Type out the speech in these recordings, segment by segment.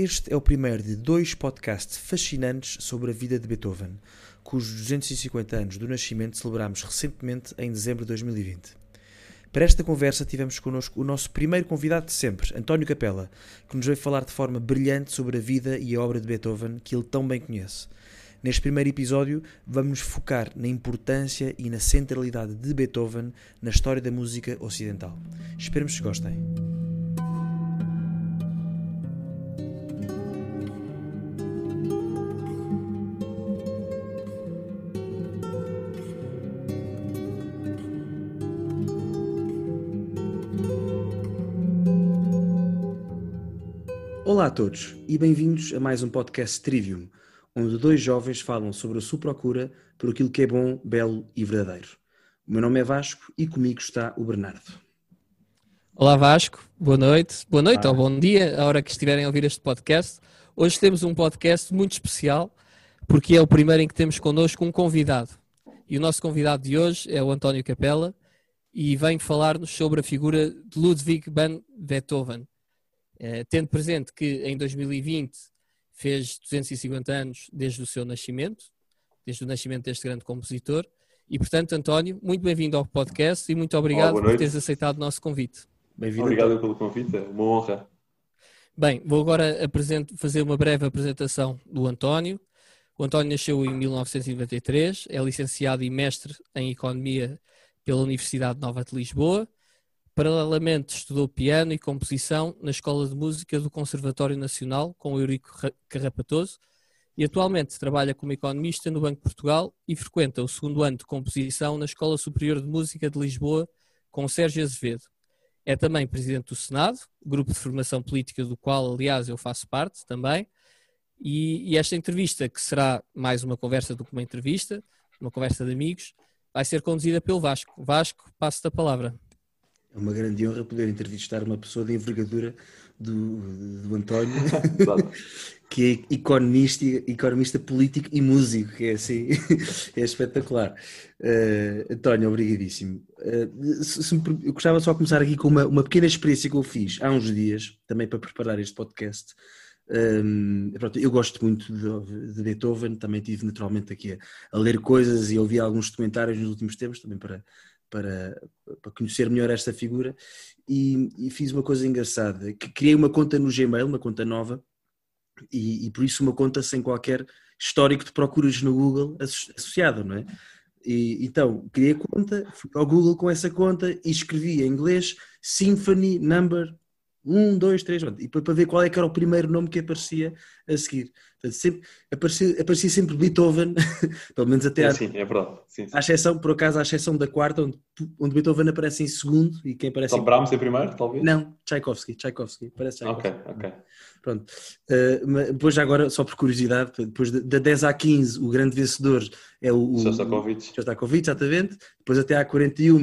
Este é o primeiro de dois podcasts fascinantes sobre a vida de Beethoven, cujos 250 anos do nascimento celebramos recentemente em dezembro de 2020. Para esta conversa tivemos connosco o nosso primeiro convidado de sempre, António Capella, que nos veio falar de forma brilhante sobre a vida e a obra de Beethoven que ele tão bem conhece. Neste primeiro episódio, vamos focar na importância e na centralidade de Beethoven na história da música ocidental. Esperemos que gostem. Olá a todos e bem-vindos a mais um podcast Trivium, onde dois jovens falam sobre a sua procura por aquilo que é bom, belo e verdadeiro. O meu nome é Vasco e comigo está o Bernardo. Olá Vasco, boa noite, boa noite ah. ou bom dia, a hora que estiverem a ouvir este podcast. Hoje temos um podcast muito especial, porque é o primeiro em que temos connosco um convidado. E o nosso convidado de hoje é o António Capella e vem falar-nos sobre a figura de Ludwig van Beethoven eh, tendo presente que em 2020 fez 250 anos desde o seu nascimento, desde o nascimento deste grande compositor. E, portanto, António, muito bem-vindo ao podcast e muito obrigado Olá, por teres aceitado o nosso convite. Bem-vindo. Obrigado pelo convite, é uma honra. Bem, vou agora fazer uma breve apresentação do António. O António nasceu em 1993, é licenciado e mestre em Economia pela Universidade Nova de Lisboa Paralelamente, estudou piano e composição na Escola de Música do Conservatório Nacional com Eurico Carrapatoso e atualmente trabalha como economista no Banco de Portugal e frequenta o segundo ano de composição na Escola Superior de Música de Lisboa com Sérgio Azevedo. É também presidente do Senado, grupo de formação política do qual, aliás, eu faço parte também. E, e esta entrevista, que será mais uma conversa do que uma entrevista, uma conversa de amigos, vai ser conduzida pelo Vasco. Vasco, passo-te a palavra. É uma grande honra poder entrevistar uma pessoa de envergadura do, do António, que é economista, economista político e músico, que é assim, é espetacular. Uh, António, obrigadíssimo. Uh, se, se, eu gostava só de começar aqui com uma, uma pequena experiência que eu fiz há uns dias, também para preparar este podcast. Um, ehm, pronto, eu gosto muito de, de, Beethoven, também tive naturalmente aqui a, a, ler coisas e ouvi alguns documentários nos últimos tempos, também para, para, para conhecer melhor esta figura e, e, fiz uma coisa engraçada, que criei uma conta no Gmail, uma conta nova, e, e, por isso uma conta sem qualquer histórico de procuras no Google associado, não é? E, então, criei a conta, fui ao Google com essa conta e escrevi em inglês Symphony Number 1, 2, 3, e para ver qual é que era o primeiro nome que aparecia a seguir. Portanto, sempre, aparecia, aparecia sempre Beethoven, pelo menos até sim, à, sim, é verdade. Sim, sim. À exceção, por acaso, à exceção da quarta, onde, onde Beethoven aparece em segundo e quem aparece então, em... Brahms em primeiro, talvez? Não, Tchaikovsky, Tchaikovsky, parece Tchaikovsky. Ok, ok. Pronto. Uh, depois agora, só por curiosidade, depois da 10 à 15, o grande vencedor é o... o Shostakovich. Shostakovich, exatamente. Depois até à 41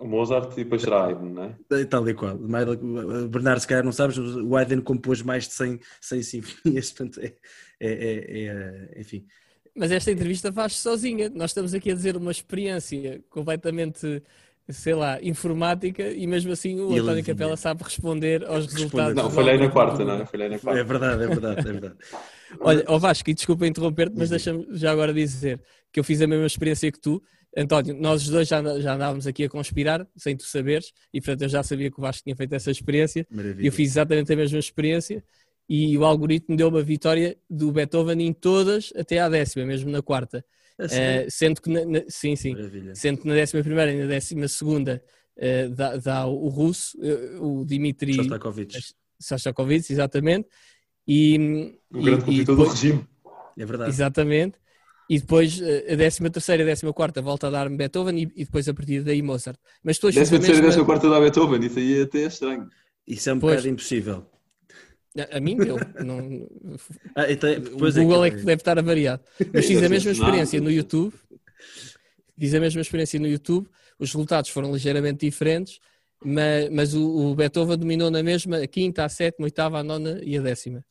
o Mozart e depois será Haydn, não é? Tal e qual. Bernardo, se calhar não sabes, o Haydn compôs mais de 100, 100 sinfonias, portanto, é, é, é, é, enfim. Mas esta entrevista faz-se sozinha. Nós estamos aqui a dizer uma experiência completamente, sei lá, informática e mesmo assim o António Capela sabe responder aos resultados. Não, falhei na quarta, não, falhei na quarta. É verdade, é verdade, é verdade. Olha, ó Vasco, e desculpa interromper-te, mas deixa-me já agora dizer que eu fiz a mesma experiência que tu António, nós os dois já, já andávamos aqui a conspirar, sem tu saberes, e portanto eu já sabia que o Vasco tinha feito essa experiência. Maravilha. Eu fiz exatamente a mesma experiência e o algoritmo deu uma vitória do Beethoven em todas até à décima, mesmo na quarta. Uh, sendo que na, na, sim, sim, sendo que na décima primeira e na décima segunda uh, dá, dá, o russo, uh, o Dmitry Shostakovich. Shostakovich, exatamente. E, o grande compositor do regime. É verdade. Exatamente. E depois eh, a 13 terceira e a 14 quarta volta a dar-me Beethoven e, e, depois a partir daí Mozart. Mas depois 13 terceira e 14 quarta dá Beethoven, isso aí é até é estranho. Isso é um pois, bocado impossível. A, a mim deu. Não... Ah, então, o Google é que, é que deve estar a variar. Mas fiz a mesma experiência no YouTube. Fiz a mesma experiência no YouTube. Os resultados foram ligeiramente diferentes, mas, mas o, o Beethoven dominou na mesma a quinta, a sétima, a oitava, a nona e a décima.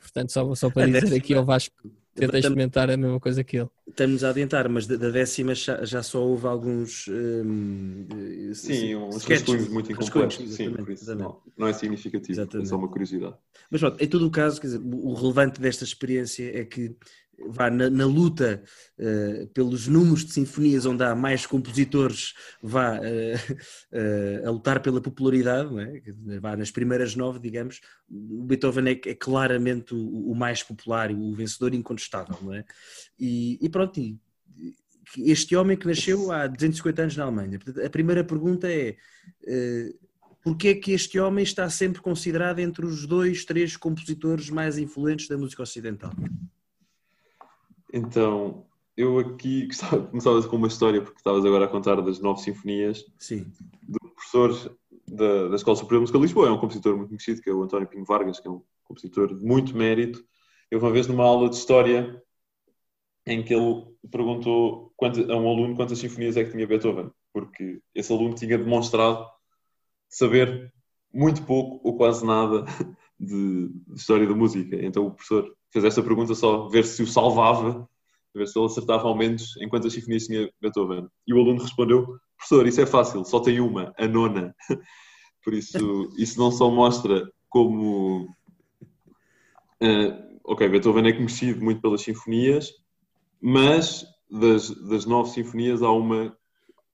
Portanto, só, só para a dizer décima. aqui ao Vasco tenta experimentar a mesma coisa que ele. Estamos a adiantar, mas da, da décima já, já, só houve alguns. Um, sim, uns rascunhos muito incompletos. Sim, por isso não, não, é significativo, exatamente. é só uma curiosidade. Mas pronto, em todo o caso, dizer, o relevante desta experiência é que vá na, na luta uh, pelos números de sinfonias onde há mais compositores vá uh, uh, a lutar pela popularidade, é? vá nas primeiras nove, digamos, o Beethoven é, é claramente o, o, mais popular o vencedor incontestável, é? E, e pronto, e, este homem que nasceu há 250 anos na Alemanha. A primeira pergunta é porque é que este homem está sempre considerado entre os dois, três compositores mais influentes da música ocidental? Então, eu aqui gostava, começava com uma história, porque estavas agora a contar das nove sinfonias Sim. do professor da, da Escola Superior de Música de Lisboa, é um compositor muito conhecido, que é o António Pinho Vargas, que é um compositor de muito mérito. Eu uma vez numa aula de história em que ele perguntou a um aluno quantas sinfonias é que tinha Beethoven, porque esse aluno tinha demonstrado saber muito pouco ou quase nada de, história da música. Então o professor fez esta pergunta só ver se o salvava, ver se ele acertava ao menos em quantas sinfonias tinha Beethoven. E o aluno respondeu: professor, isso é fácil, só tem uma, a nona. Por isso, isso não só mostra como. Uh, ok, Beethoven é conhecido muito pelas sinfonias, mas das, das nove sinfonias há uma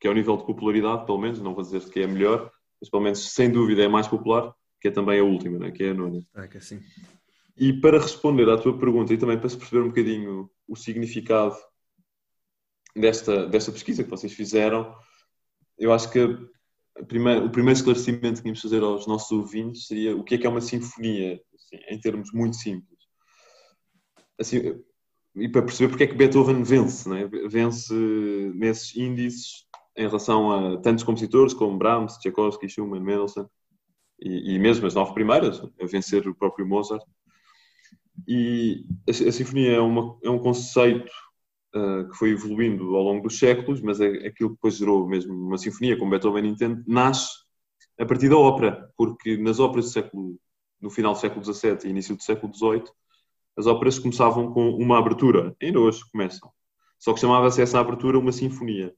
que é o nível de popularidade, pelo menos, não vou dizer que é a melhor, mas pelo menos sem dúvida é a mais popular, que é também a última, né? que é a nona. Ah, que assim. E para responder à tua pergunta e também para se perceber um bocadinho o significado desta, desta pesquisa que vocês fizeram, eu acho que primeira, o primeiro esclarecimento que tínhamos de fazer aos nossos ouvintes seria o que é que é uma sinfonia, assim, em termos muito simples. Assim, e para perceber porque é que Beethoven vence, né? vence nesses índices em relação a tantos compositores como Brahms, Tchaikovsky, Schumann, Mendelssohn e, e mesmo as nove primeiras, a vencer o próprio Mozart. E a, a sinfonia é, uma, é, um conceito uh, que foi evoluindo ao longo dos séculos, mas é, aquilo que depois gerou mesmo uma sinfonia, como Beethoven entende, nasce a partir da ópera, porque nas óperas do século, no final do século XVII e início do século XVIII, as óperas começavam com uma abertura, ainda hoje começam, só que chamava-se essa abertura uma sinfonia.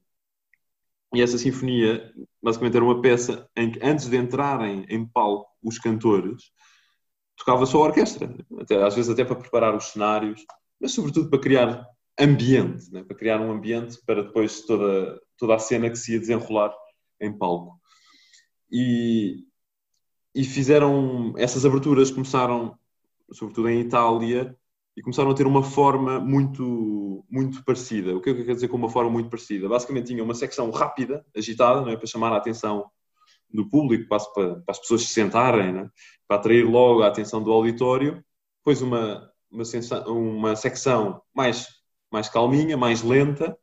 E essa sinfonia, basicamente, era uma peça em que, antes de entrarem em palco os cantores, tocava só a orquestra, até, às vezes até para preparar os cenários, mas sobretudo para criar ambiente, né? para criar um ambiente para depois toda, toda a cena que se ia desenrolar em palco. E, e fizeram essas aberturas, começaram sobretudo em Itália, e começaram a ter uma forma muito, muito parecida. O que é que quer dizer com uma forma muito parecida? Basicamente tinha uma secção rápida, agitada, é? para chamar a atenção do público, para, para as pessoas se sentarem, é? para atrair logo a atenção do auditório. Depois uma, uma, uma secção mais, mais calminha, mais lenta,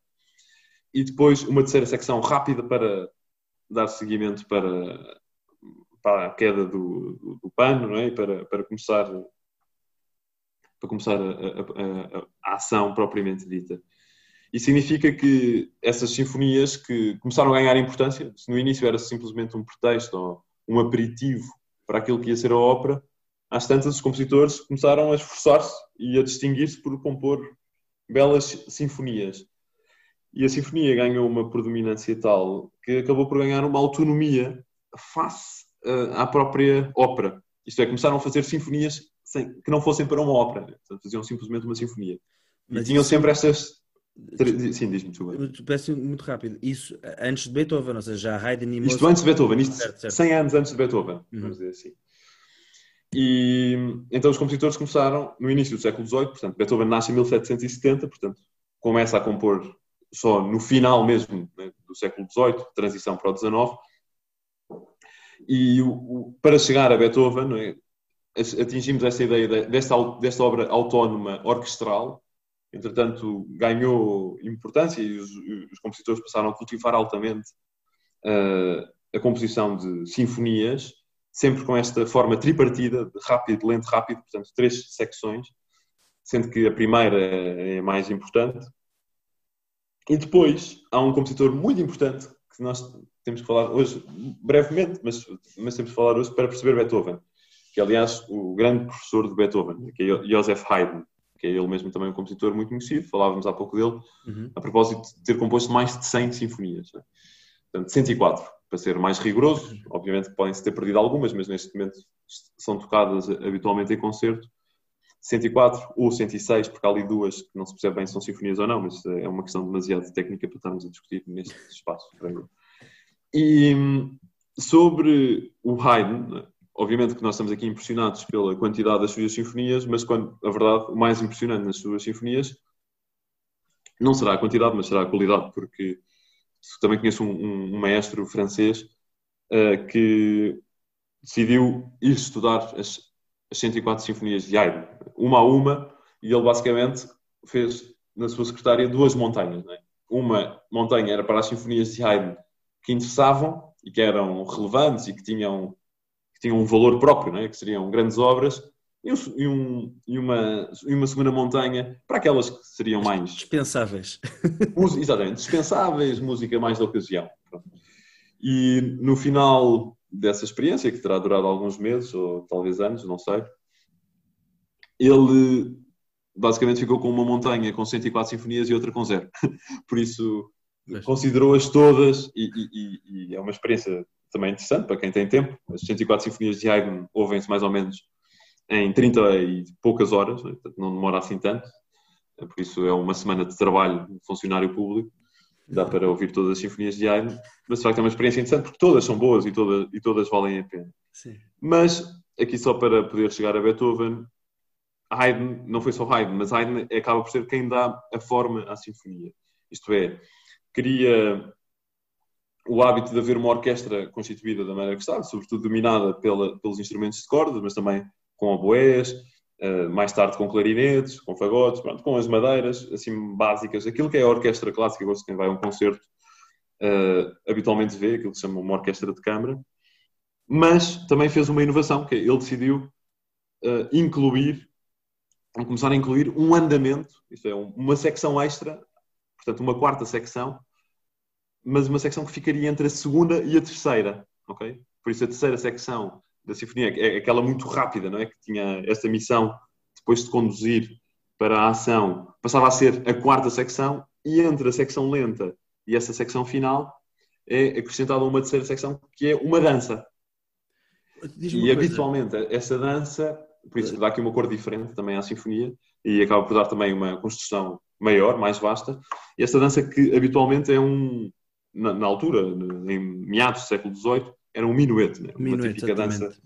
e depois uma terceira secção rápida para dar seguimento para, para a queda do, do, do pano, é? para, para começar para começar a, a, a, a ação propriamente dita. E significa que essas sinfonias que começaram a ganhar importância, se no início era simplesmente um pretexto ou um aperitivo para aquilo que ia ser a ópera, às tantas os compositores começaram a esforçar-se e a distinguir-se por compor belas sinfonias. E a sinfonia ganhou uma predominância tal que acabou por ganhar uma autonomia face uh, à própria ópera. Isto é, começaram a fazer sinfonias sem, que não fossem para uma ópera, Portanto, faziam simplesmente uma sinfonia. Mas e tinham isso... sempre estas. Sim, diz-me, desculpa. Parece muito rápido. Isso antes de Beethoven, ou seja, já Haydn e Mozart. Isto antes de Beethoven, isto certo, certo. 100 anos antes de Beethoven, uhum. vamos dizer assim. E então os compositores começaram no início do século XVIII, portanto, Beethoven nasce em 1770, portanto, começa a compor só no final mesmo né, do século XVIII, transição para o XIX. E o, o, para chegar a Beethoven, é? Atingimos essa ideia desta, desta obra autónoma orquestral, entretanto ganhou importância e os, os compositores passaram a cultivar altamente uh, a composição de sinfonias, sempre com esta forma tripartida, de rápido, lento, rápido, portanto três secções, sendo que a primeira é mais importante. E depois há um compositor muito importante que nós temos que falar hoje, brevemente, mas, mas temos que falar hoje para perceber Beethoven que aliás, o grande professor de Beethoven, que é Joseph Haydn, que é ele mesmo também um compositor muito conhecido, falávamos há pouco dele, uhum. a propósito de ter composto mais de 100 sinfonias. Né? Portanto, 104, para ser mais rigoroso, obviamente podem-se ter perdido algumas, mas neste momento são tocadas habitualmente em concerto. 104 ou 106, porque há ali duas que não se percebe bem se são sinfonias ou não, mas é uma questão demasiado técnica para estarmos a discutir neste espaço. E hum, sobre o Haydn, obviamente que nós estamos aqui impressionados pela quantidade das suas sinfonias, mas quando, a verdade, o mais impressionante nas suas sinfonias não será a quantidade, mas será a qualidade, porque também conheço um, um, um maestro francês uh, que decidiu ir estudar as, as 104 sinfonias de Haydn, uma a uma, e ele basicamente fez na sua secretária duas montanhas. É? Uma montanha era para as sinfonias de Haydn que interessavam e que eram relevantes e que tinham tinham um valor próprio, né? que seriam grandes obras, e, um, e, uma, e uma segunda montanha para aquelas que seriam mais. Dispensáveis. Exatamente, dispensáveis, música mais da ocasião. E no final dessa experiência, que terá durado alguns meses ou talvez anos, não sei, ele basicamente ficou com uma montanha com 104 sinfonias e outra com zero. Por isso, considerou-as todas e, e, e, é uma experiência também interessante para quem tem tempo. As 104 sinfonias de Haydn ouvem-se mais ou menos em 30 e poucas horas, né? não demora assim tanto. Por isso é uma semana de trabalho de funcionário público. Dá para ouvir todas as sinfonias de Haydn, mas de facto é uma experiência interessante porque todas são boas e todas, e todas valem a pena. Sim. Mas, aqui só para poder chegar a Beethoven, Haydn, não foi só Haydn, mas Haydn acaba por ser quem dá a forma à sinfonia. Isto é, cria o hábito de haver uma orquestra constituída da maneira que está, sobretudo dominada pela, pelos instrumentos de cordas, mas também com oboés, uh, mais tarde com clarinetes, com fagotes, pronto, com as madeiras, assim, básicas. Aquilo que é a orquestra clássica, gosto quem vai a um concerto, uh, habitualmente vê, aquilo que se chama uma orquestra de câmara, mas também fez uma inovação, que é, ele decidiu uh, incluir, começar a incluir um andamento, isto é, uma secção extra, portanto, uma quarta secção, mas uma secção que ficaria entre a segunda e a terceira, ok? Por isso a terceira secção da sinfonia é aquela muito rápida, não é? Que tinha esta missão depois de conduzir para a ação, passava a ser a quarta secção e entre a secção lenta e essa secção final é acrescentada uma terceira secção que é uma dança. E habitualmente essa dança, por isso dá aqui uma cor diferente também à sinfonia e acaba por dar também uma construção maior, mais vasta. E essa dança que habitualmente é um, na, na, altura, em meados do século XVIII, era um minuete, né? uma minuete, típica dança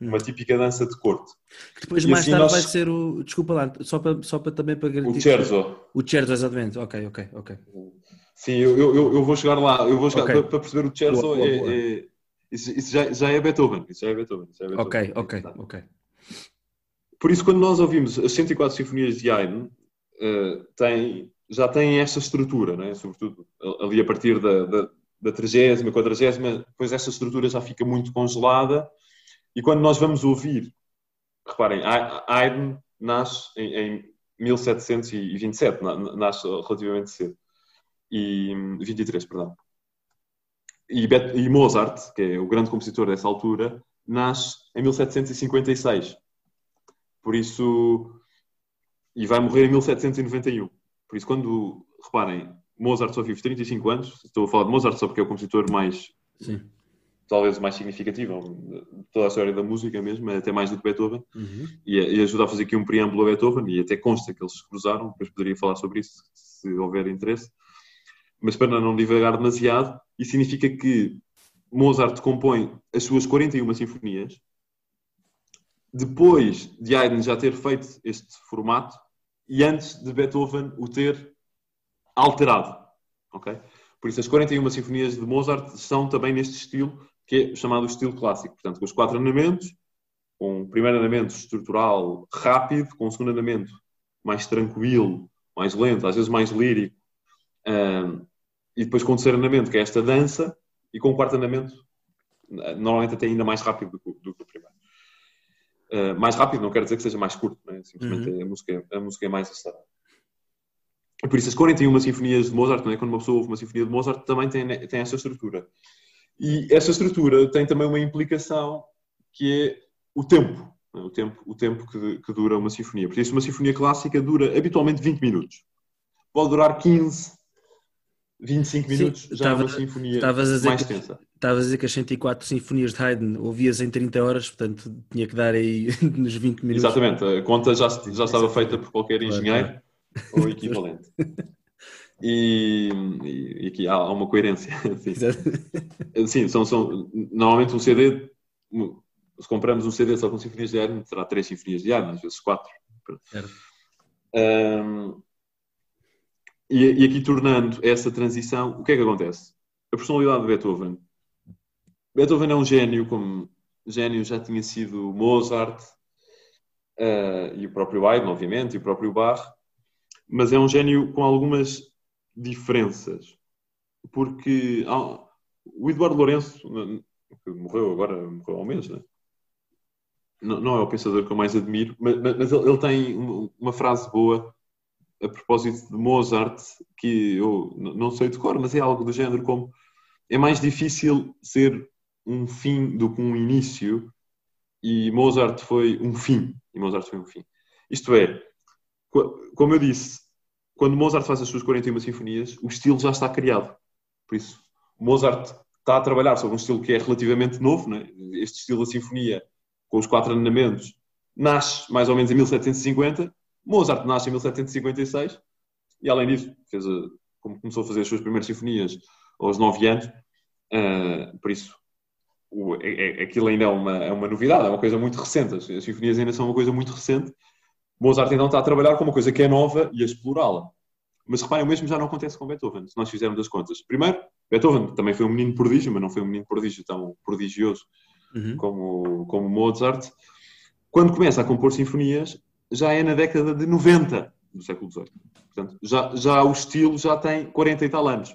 uma típica dança de corte. Que depois e mais assim tarde nós... vai ser o. Desculpa lá, só para, só para também para garantir. O Cherzo. O Cherzo, exatamente. Ok, ok, ok. Sim, eu, eu, eu vou chegar lá. Eu vou chegar okay. para, para, perceber o Cherzo. Boa, boa, é, boa. É, isso, isso já, já, é Beethoven. Isso já é Beethoven. Já é Beethoven. Ok, ok, ok. Por isso, quando nós ouvimos as 104 sinfonias de Haydn, uh, tem, já tem esta estrutura, né? sobretudo ali a partir da, da da trigésima, quadragésima, depois essa estrutura já fica muito congelada e quando nós vamos ouvir, reparem, Haydn nasce em, em 1727, nasce relativamente cedo, e 23, perdão. E, e Mozart, que é o grande compositor dessa altura, nasce em 1756. Por isso, e vai morrer em 1791. Por isso, quando, reparem, Mozart só vive 35 anos. Estou a falar de Mozart só porque é o compositor mais. Sim. Talvez mais significativo de toda a história da música mesmo, até mais do que Beethoven. Uhum. E, e ajuda a fazer aqui um preâmbulo a Beethoven, e até consta que eles se cruzaram. Depois poderia falar sobre isso se houver interesse. Mas para não divagar demasiado, isso significa que Mozart compõe as suas 41 sinfonias. Depois de Haydn já ter feito este formato e antes de Beethoven o ter alterado. ok? Por isso, as 41 sinfonias de Mozart são também neste estilo, que é chamado estilo clássico. Portanto, com os quatro andamentos, com o primeiro andamento estrutural rápido, com o segundo andamento mais tranquilo, mais lento, às vezes mais lírico, um, e depois com o terceiro andamento, que é esta dança, e com o quarto andamento, normalmente até ainda mais rápido do que, o. Uh, mais rápido não quer dizer que seja mais curto, né? simplesmente uhum. a, música, a música é mais acelerada. Por isso, as 41 sinfonias de Mozart, é? quando uma pessoa ouve uma sinfonia de Mozart, também tem, tem essa estrutura. E essa estrutura tem também uma implicação que é o tempo. o tempo, o tempo que, que, dura uma sinfonia. Por isso, uma sinfonia clássica dura habitualmente 20 minutos. Pode durar 15, 25 minutos, Sim, já tava, é uma sinfonia mais que, tensa. Estavas a dizer que as 104 sinfonias de Haydn ouvias em 30 horas, portanto tinha que dar aí nos 20 minutos. Exatamente, a conta já, já estava feita por qualquer engenheiro ou equivalente. E, e, aqui há uma coerência. Sim, Sim são, são, normalmente um CD, se compramos um CD só com sinfonias de Haydn, terá três sinfonias de Haydn, às vezes quatro. Um, e, e aqui tornando essa transição, o que é que acontece? A personalidade de Beethoven. Beethoven é um gênio, como gênio já tinha sido Mozart uh, e o próprio Haydn, obviamente, e o próprio Bach, mas é um gênio com algumas diferenças. Porque ah, o Eduardo Lourenço, que morreu agora, morreu há um mês, né? não, não é o pensador que eu mais admiro, mas, mas ele, ele, tem uma frase boa a propósito de Mozart, que eu não sei de cor, mas é algo do género como é mais difícil ser um fim do que um início e Mozart foi um fim. E Mozart foi um fim. Isto é, como eu disse, quando Mozart faz as suas 41 sinfonias, o estilo já está criado. Por isso, Mozart está a trabalhar sobre um estilo que é relativamente novo. Né? Este estilo da sinfonia, com os quatro andamentos, nasce mais ou menos em 1750. Mozart nasce em 1756 e, além disso, fez a, como começou a fazer as suas primeiras sinfonias aos nove anos. Uh, por isso, o, é, é, aquilo ainda é uma, é uma novidade, é uma coisa muito recente. As, as sinfonias ainda são uma coisa muito recente Mozart então está a trabalhar com uma coisa que é nova e a explorá-la. Mas reparem, o mesmo já não acontece com Beethoven, se nós fizermos as contas. Primeiro, Beethoven também foi um menino prodígio, mas não foi um menino prodígio tão prodigioso uhum. como, como Mozart. Quando começa a compor sinfonias, já é na década de 90 do século XVIII. Portanto, já, já o estilo já tem 40 e tal anos.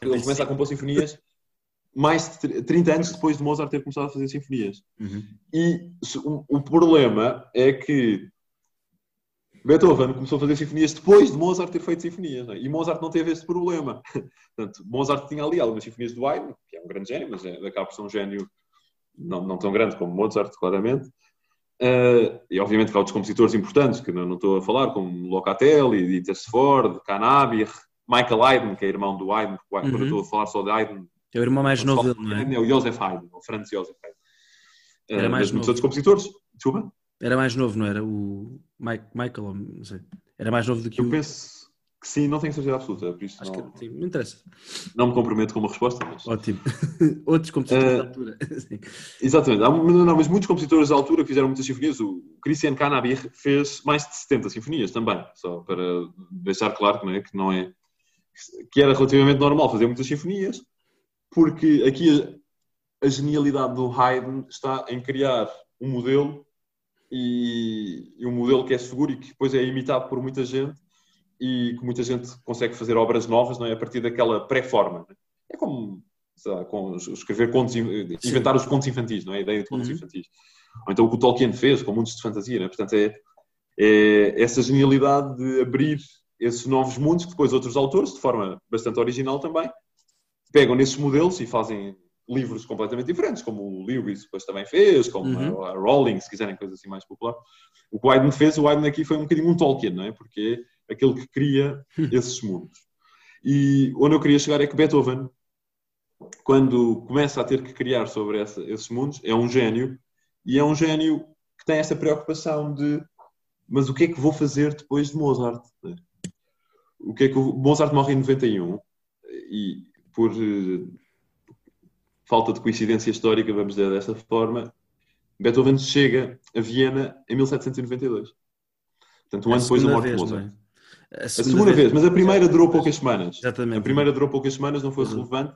Ele começa a compor sinfonias mais de 30 anos depois de Mozart ter começado a fazer sinfonias. Uhum. E o, o, problema é que Beethoven começou a fazer sinfonias depois de Mozart ter feito sinfonias. É? E Mozart não teve esse problema. Portanto, Mozart tinha ali algumas sinfonias do Haydn, que é um grande gênio, mas é, acaba por ser um gênio não, não tão grande como Mozart, claramente. Uh, e obviamente que há outros compositores importantes, que não, não estou a falar, como Locatelli, Dieter Sford, Cannabir, Michael Haydn, que é irmão do Haydn, porque uhum. quando estou a falar só de Haydn, é o irmão mais novo dele, não é? É o Joseph Haydn, o Franz Joseph Haydn. Era mais novo. outros compositores, desculpa? Era mais novo, não era? O Mike, Michael, não sei. Era mais novo do que Eu o... penso que sim, não tenho certeza absoluta, por isso Acho não... que sim, me interessa. Não me comprometo com uma resposta, mas... Ótimo. Outros compositores uh, da altura. exatamente. Há, não, mas muitos compositores da altura fizeram muitas sinfonias. O Christian Cannabir fez mais de 70 sinfonias também, só para deixar claro que não é, que, não é, que era relativamente normal fazer muitas sinfonias, porque aqui a, a genialidade do Haydn está em criar um modelo e, e, um modelo que é seguro e que depois é imitado por muita gente e que muita gente consegue fazer obras novas não é? a partir daquela pré-forma. É como lá, com escrever contos, inventar Sim. os contos infantis, não é? A ideia de contos uhum. infantis. Ou então o que o Tolkien fez com mundos de fantasia, não é? Portanto, é, é essa genialidade de abrir esses novos mundos que depois outros autores, de forma bastante original também, pegam nesses modelos e fazem livros completamente diferentes, como o Lewis depois também fez, como uhum. a Rowling, se quiserem coisa assim mais popular. O que o Haydn fez, o Haydn aqui foi um bocadinho um Tolkien, não é? Porque é aquele que cria esses mundos. E onde eu queria chegar é que Beethoven, quando começa a ter que criar sobre essa, esses mundos, é um gênio, e é um gênio que tem essa preocupação de mas o que é que vou fazer depois de Mozart? O que é que o... Mozart morre em 91 e por eh, falta de coincidência histórica, vamos dizer desta forma, Beethoven chega a Viena em 1792. Portanto, um ano depois da morte de Mozart. É? A, segunda, a segunda vez, vez, mas a primeira durou poucas semanas. Exatamente. A primeira durou poucas semanas, não foi uhum. relevante.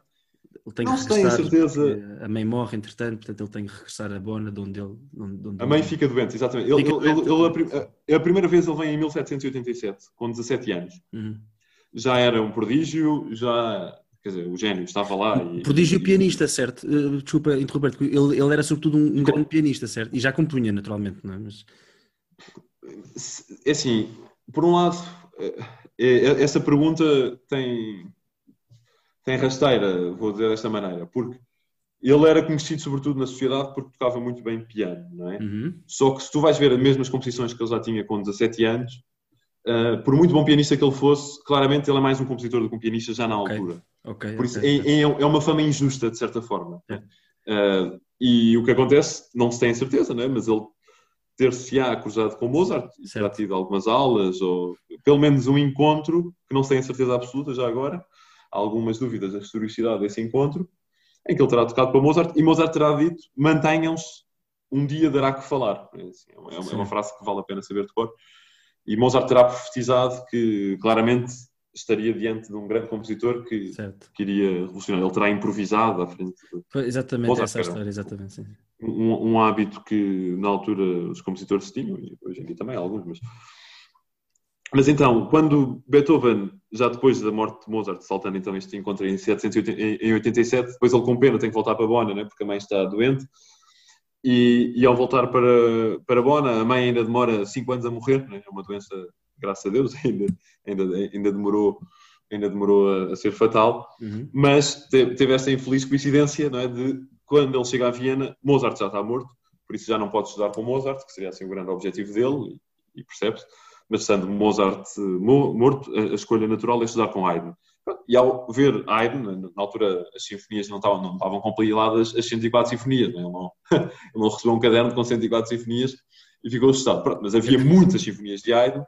Ele tem não se tem a certeza. A mãe morre, entretanto, portanto ele tem que regressar a Bona, de onde ele. De onde a mãe fica doente, exatamente. Ele, ele, ele, a, a, primeira vez ele vem em 1787, com 17 anos. Uhum. Já era um prodígio, já quer dizer, o gênio estava lá. E, Prodígio pianista, certo? Uh, desculpa interromper ele, ele era sobretudo um, um grande pianista, certo? E já compunha, naturalmente, não é? Mas... É assim, por um lado, é, é, essa pergunta tem, tem rasteira, vou dizer desta maneira, porque ele era conhecido sobretudo na sociedade porque tocava muito bem piano, não é? Uhum. Só que se tu vais ver as mesmas composições que ele já tinha com 17 anos, uh, por muito bom pianista que ele fosse, claramente ele é mais um compositor do que um pianista já na Ok. altura. Ok. Por isso ok. é, é- é uma fama injusta, de certa forma. É. Uh, e o que acontece, não se tem certeza, não é? mas ele ter-se-á cruzado com Mozart, e terá tido algumas aulas, ou pelo menos um encontro, que não se tem a certeza absoluta já agora, há algumas dúvidas da historicidade desse encontro, em que ele terá tocado para Mozart, e Mozart terá dito, mantenham-se, um dia dará que falar. É, assim, é uma- é uma, frase que vale a pena saber de cor. E Mozart terá profetizado que, claramente, estaria diante de um grande compositor que, Certo. que iria revolucionar. Ele terá improvisado à frente de exatamente Mozart essa história, exatamente. Sim. um, um hábito que na altura os compositores tinham, e hoje em dia também alguns, mas... Mas então, quando Beethoven, já depois da morte de Mozart, saltando então este encontro em, 780, em em 87, depois ele com pena tem que voltar para Bona, né, porque a mãe está doente, e, e ao voltar para, para Bona, a mãe ainda demora 5 anos a morrer, né, é uma doença, graças a Deus, ainda, ainda, ainda, demorou, ainda demorou a, a ser fatal, Uhum. mas te- teve esta infeliz coincidência não é, de quando ele chega a Viena, Mozart já está morto, por isso já não pode estudar com Mozart, que seria assim o grande objetivo dele, e, e percebe-se, mas estando Mozart eh, mo- morto, a, a escolha natural é estudar com Haydn. E ao ver Haydn, na, altura as sinfonias não estavam, não estavam compiladas as 104 sinfonias, não é? ele, não, ele não recebeu um caderno com 104 sinfonias e ficou assustado. Pronto, mas havia muitas sinfonias de Haydn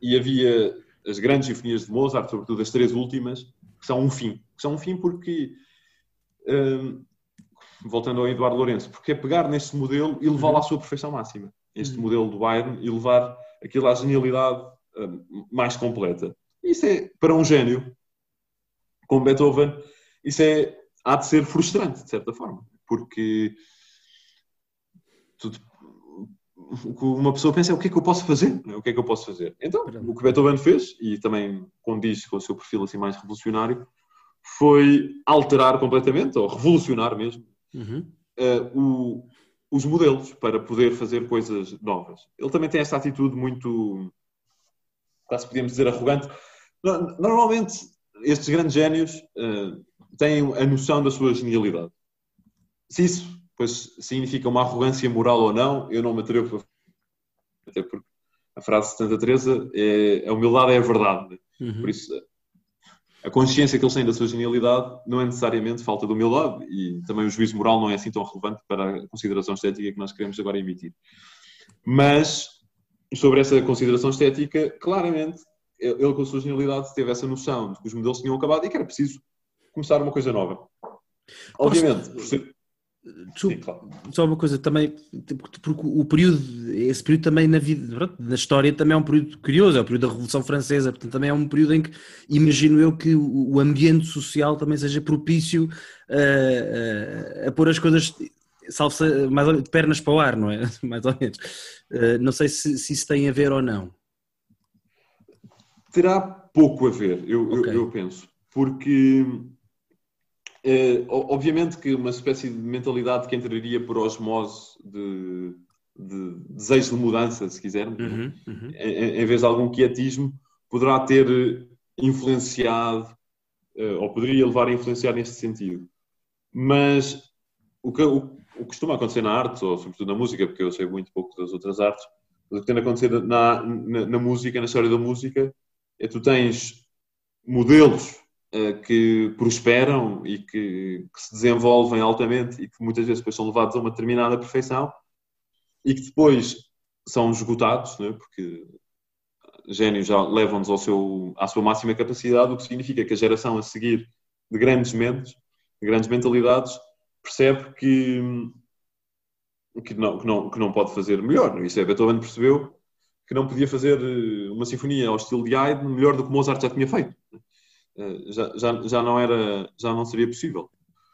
e havia as grandes sinfonias de Mozart, sobretudo as três últimas, que são um fim. Que são um fim porque, hum, voltando ao Eduardo Lourenço, porque é pegar neste modelo e levá-lo à sua perfeição máxima. Este Uhum. modelo do Haydn e levar aquilo à genialidade hum, mais completa. Isso é, para um gênio, como Beethoven, isso é, há de ser frustrante, de certa forma, porque tudo- o que uma pessoa pensa é o que é que eu posso fazer, é? o que é que eu posso fazer. Então, o que Beethoven fez, e também condiz com o seu perfil assim mais revolucionário, foi alterar completamente, ou revolucionar mesmo, Uhum. eh, o- os modelos para poder fazer coisas novas. Ele também tem esta atitude muito, quase podíamos dizer, arrogante. No- Normalmente, estes grandes génios eh, têm a noção da sua genialidade. Se isso pois, significa uma arrogância moral ou não, eu não me atrevo a... Até porque a frase de Santa Teresa é a humildade é a verdade. né? Uhum. Por isso, a consciência que eles têm da sua genialidade não é necessariamente falta de humildade e também o juízo moral não é assim tão relevante para a consideração estética que nós queremos agora emitir. Mas, sobre essa consideração estética, claramente, ele ele com a sua genialidade teve essa noção de que os modelos tinham acabado e que era preciso começar uma coisa nova. Obviamente, por ser... Sim, claro. só uma coisa também, porque o período, esse período também na vida, na história também é um período curioso, é o período da Revolução Francesa, portanto também é um período em que imagino eu que o, ambiente social também seja propício a, a, a pôr as coisas salvo mais menos, de pernas para o ar, não é? Mais ou menos. Eh, não sei se, se isso tem a ver ou não. terá pouco a ver, eu, eu- Ok. eu penso, porque eh, o- obviamente que uma espécie de mentalidade que entraria por osmose de, de desejo de mudança, se quisermos, Uhum, uhum. em, em vez de algum quietismo, poderá ter influenciado, eh, ou poderia levar a influenciar neste sentido. Mas o que, o, o que costuma acontecer na arte, ou sobretudo na música, porque eu sei muito pouco das outras artes, mas o que tem a acontecer na, na, na música, na história da música, é que tu tens modelos eh, que prosperam e que, que se desenvolvem altamente e que muitas vezes depois são levados a uma determinada perfeição e que depois são esgotados, é? porque génios já levam-nos à sua máxima capacidade, o que significa que a geração a seguir de grandes mentes, de grandes mentalidades, percebe que, que, não, que, não, que não pode fazer melhor. Isso é, Beethoven percebeu que não podia fazer eh, uma sinfonia ao estilo de Haydn melhor do que Mozart já tinha feito. Eh, Já, já, já, não, era, já não seria possível.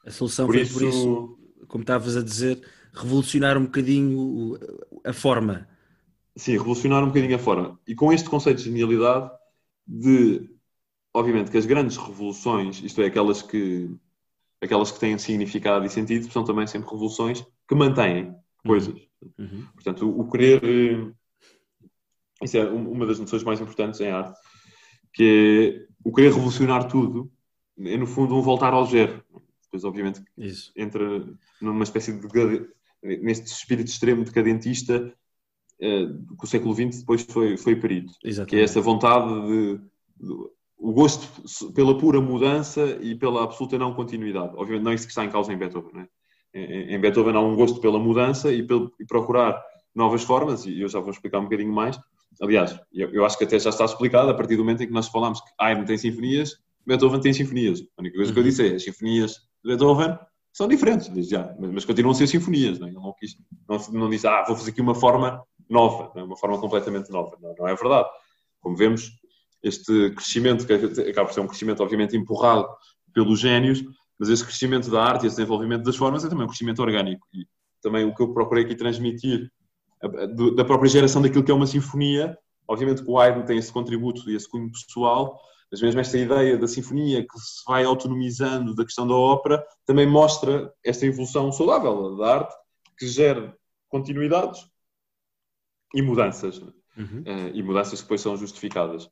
A solução Por foi isso, por isso, como estavas a dizer, revolucionar um bocadinho a forma. sim, revolucionar um bocadinho a forma. E com este conceito de genialidade, de, obviamente, que as grandes revoluções, isto é, aquelas que, aquelas que têm significado e sentido, são também sempre revoluções que mantêm coisas. Uhum. Portanto, o, o querer. eh, Isso é um- uma das noções mais importantes em arte, que é o querer revolucionar tudo, é no fundo um voltar ao zero. depois obviamente Isso. entra numa espécie de neste espírito extremo decadentista uh, que o século XX depois foi, foi perito. Exatamente. Que é essa vontade de, de, o gosto pela pura mudança e pela absoluta não continuidade. Obviamente não é isso que está em causa em Beethoven. Né? Em, em Beethoven há um gosto pela mudança e, pelo, e procurar novas formas, e eu já vou explicar um bocadinho mais. Aliás, eu, eu, acho que até já está explicado a partir do momento em que nós falamos que Haydn tem sinfonias, Beethoven tem sinfonias. A única coisa que eu uhum. disse é as sinfonias de Beethoven são diferentes, já, mas, mas continuam a ser sinfonias. Não, é? não, quis, não, não disse, ah, vou fazer aqui uma forma nova, é? uma forma completamente nova. Não, não é verdade. Como vemos, este crescimento, que acaba por ser um crescimento, obviamente, empurrado pelos génios, mas esse crescimento da arte e esse desenvolvimento das formas é também um crescimento orgânico. E também o que eu procurei aqui transmitir da própria geração daquilo que é uma sinfonia, obviamente que o Haydn tem esse contributo e esse cunho pessoal, mas mesmo esta ideia da sinfonia que se vai autonomizando da questão da ópera também mostra esta evolução saudável da arte que gera continuidades e mudanças. Uhum. Uh, e mudanças que depois são justificadas.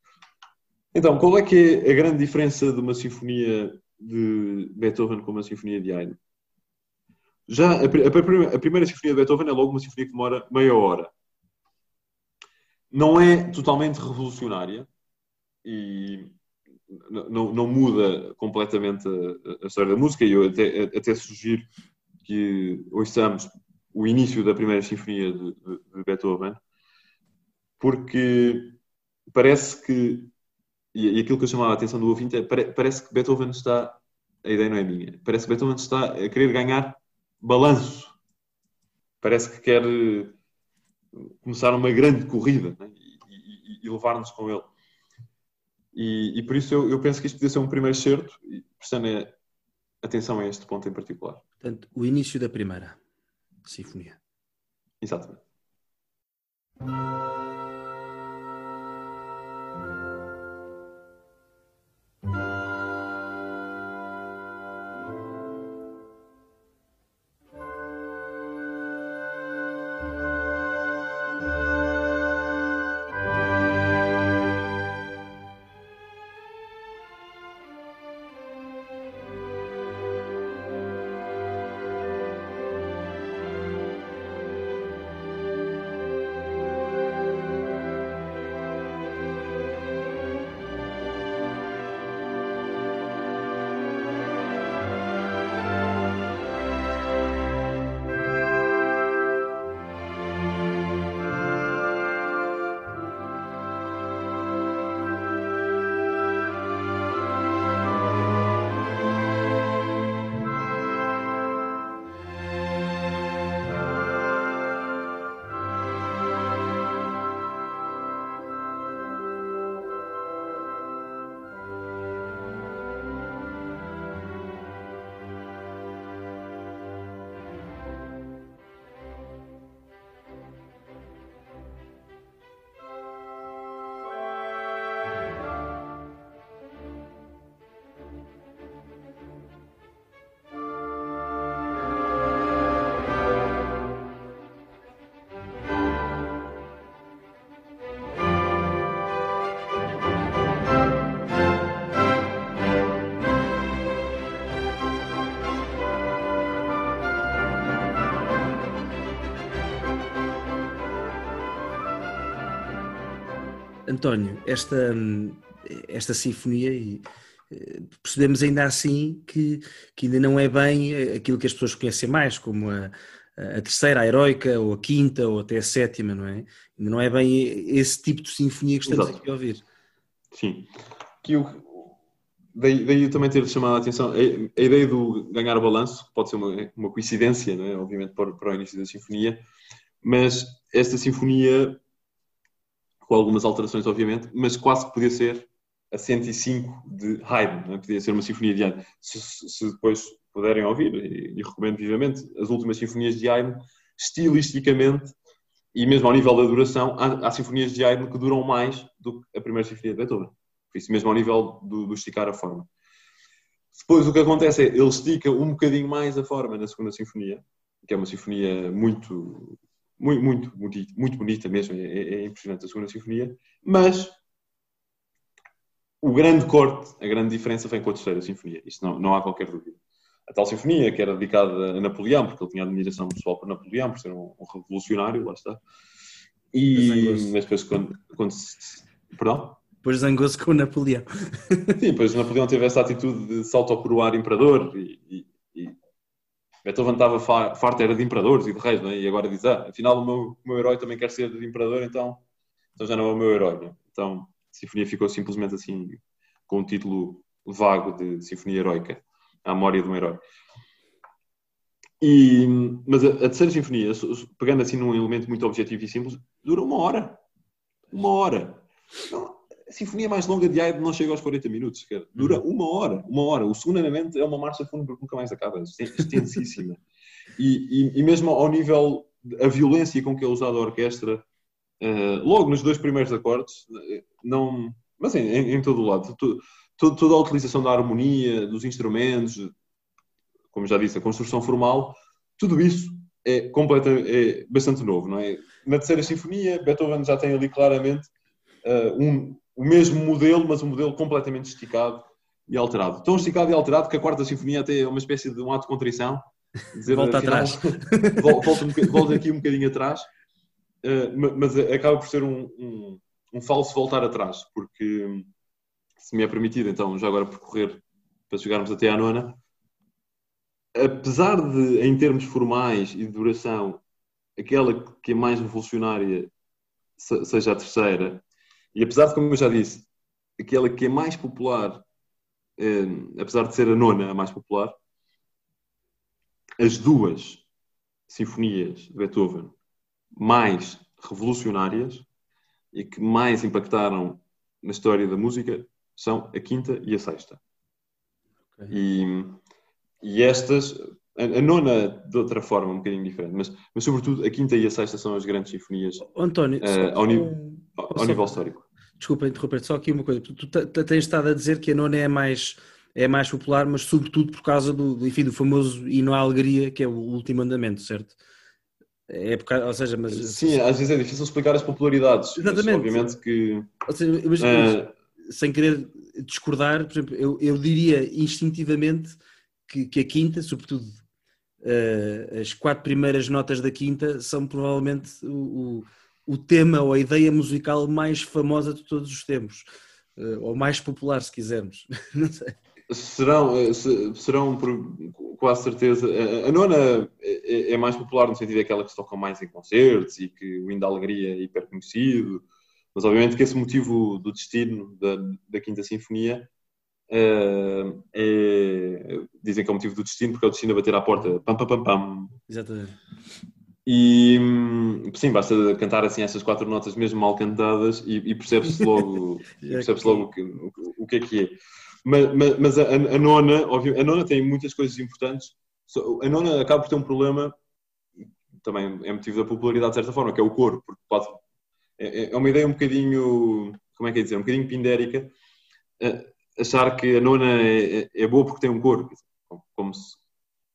Então, qual é que é a grande diferença de uma sinfonia de Beethoven com uma sinfonia de Haydn? Já a, a, a, primeira sinfonia de Beethoven é logo uma sinfonia que demora meia hora. Não é totalmente revolucionária e não, não muda completamente a, a, história da música. E eu até, até sugiro que ouçamos o início da primeira sinfonia de, de, de Beethoven, porque parece que, e, aquilo que eu chamava a atenção do ouvinte é, parece que Beethoven está, a ideia não é minha, parece que Beethoven está a querer ganhar balanço. Parece que quer eh, começar uma grande corrida né? e, e, e levar-nos com ele. E, e por isso eu, eu, penso que isto podia ser um primeiro certo, prestando atenção a este ponto em particular. Portanto, o início da primeira sinfonia. Exatamente. António, esta, esta sinfonia, e eh, percebemos ainda assim que, que ainda não é bem aquilo que as pessoas conhecem mais, como a, a terceira, a heroica, ou a quinta, ou até a sétima, não é? Ainda não é bem esse tipo de sinfonia que estamos Exato. aqui a ouvir. Sim. Que o, daí, daí eu também ter chamado a atenção a, a ideia do ganhar balanço, pode ser uma, uma coincidência, não é? obviamente, para, para o início da sinfonia, mas esta sinfonia com algumas alterações, obviamente, mas quase que podia ser a 105 de Haydn, é? podia ser uma sinfonia de Haydn. Se, se depois puderem ouvir, e, e, recomendo vivamente, as últimas sinfonias de Haydn, estilisticamente e mesmo ao nível da duração, há, há sinfonias de Haydn que duram mais do que a primeira sinfonia de Beethoven. Por isso mesmo ao nível do, do esticar a forma. Depois o que acontece é, ele estica um bocadinho mais a forma na segunda sinfonia, que é uma sinfonia muito muito, muito, muito, muito bonita mesmo, é, é, é impressionante a segunda sinfonia, mas o grande corte, a grande diferença vem com a terceira sinfonia, isso não, não há qualquer dúvida. a tal sinfonia que era dedicada a Napoleão, porque ele tinha admiração pessoal por Napoleão, por ser um, um revolucionário, lá está. E mas depois quando, quando se, perdão? Depois zangou-se com Napoleão. Sim, depois Napoleão teve essa atitude de se autocoroar imperador e, e, e Beethoven estava farto era de imperadores e de reis, é? e agora diz, ah, afinal o meu, o meu herói também quer ser de imperador, então, então já não é o meu herói. É? Então a sinfonia ficou simplesmente assim, com um título vago de, Sinfonia Heroica, a memória de um herói. E, mas a, a, terceira sinfonia, pegando assim num elemento muito objetivo e simples, dura uma hora. Uma hora. Não, a sinfonia mais longa de Haydn não chega aos 40 minutos. Dura uhum. uma hora, uma hora. O segundo elemento é uma marcha fúnebre que nunca mais acaba, é extensíssima. e, e, e, mesmo ao nível, a violência com que é usada a orquestra, uh, logo nos dois primeiros acordes, eh, não... Mas em, em, em todo o lado, todo, toda a utilização da harmonia, dos instrumentos, como já disse, a construção formal, tudo isso é, completa, é bastante novo, não é? Na terceira sinfonia, Beethoven já tem ali claramente uh, um, o mesmo modelo, mas um modelo completamente esticado e alterado. Tão esticado e alterado que a quarta sinfonia até é uma espécie de um ato de contrição. Dizer, volta afinal, atrás. volta, um, volta, aqui um bocadinho atrás, uh, mas acaba por ser um, um, um, falso voltar atrás, porque se me é permitido, então, já agora percorrer para chegarmos até à nona, apesar de, em termos formais e de duração, aquela que é mais revolucionária seja a terceira, e apesar de, como eu já disse, aquela que é mais popular, é, apesar de ser a nona a mais popular, as duas sinfonias de Beethoven mais revolucionárias e que mais impactaram na história da música são a quinta e a sexta. Okay. E, e estas, a, a, nona de outra forma, um bocadinho diferente, mas, mas sobretudo a quinta e a sexta são as grandes sinfonias António, uh, ao, um... ao nível histórico. Desculpa interromper, só aqui uma coisa. Tu tens estado a dizer que a nona é mais, é mais popular, mas sobretudo por causa do, enfim, do famoso Hino à Alegria, que é o último andamento, certo? É por causa, ou seja, mas... Sim, às vezes é difícil explicar as popularidades. Exatamente. Mas, obviamente que... Ou seja, mas, uh... sem querer discordar, por exemplo, eu, eu diria instintivamente que, que a quinta, sobretudo uh, as quatro primeiras notas da quinta, são provavelmente o, o o tema ou a ideia musical mais famosa de todos os tempos, eh, ou mais popular, se quisermos. Serão, eh, serão por quase certeza. A nona é, é mais popular no sentido daquela que se toca mais em concertos e que o Hino da Alegria é hiper conhecido, mas obviamente que esse motivo do destino da, da Quinta Sinfonia é, é, dizem que é o motivo do destino porque é o destino a bater à porta. Pam, pam, pam, pam. Exatamente. E sim, basta cantar assim essas quatro notas mesmo mal cantadas e, e percebe-se logo, percebe logo o, que, o, o, que é que é. Mas, mas, mas a, a, nona, óbvio, a nona tem muitas coisas importantes. A nona acaba por ter um problema, também é motivo da popularidade de certa forma, que é o coro, porque pode, é, é uma ideia um bocadinho, como é que é dizer, um bocadinho pindérica, achar que a nona é, é boa porque tem um coro, como se,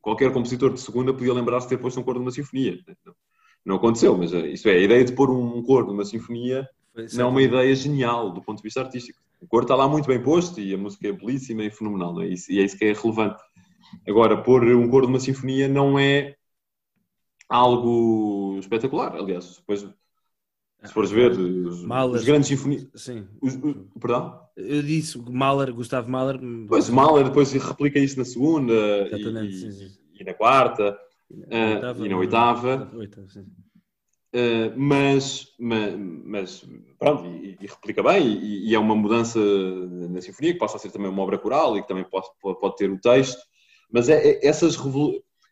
qualquer compositor de segunda podia lembrar-se de ter posto um coro numa sinfonia. Não, aconteceu, mas eh, isso é, a ideia de pôr um coro numa sinfonia não é uma ideia genial do ponto de vista artístico. O coro está lá muito bem posto e a música é belíssima e fenomenal, é? E é isso que é relevante. Agora, pôr um coro numa sinfonia não é algo espetacular. Aliás, depois, se fores ver os, Mahler, os grandes sinfonias. Sim. Os, os, perdão? Eu disse Mahler, Gustavo Mahler. Pois, Mahler depois replica isso na segunda e, sim, sim. e, na quarta e na uh, e oitava. Uh, mas, mas, mas, pronto, e, e replica bem, e, e, é uma mudança na sinfonia que passa a ser também uma obra coral e que também pode, pode, pode ter o texto, mas é, é essas,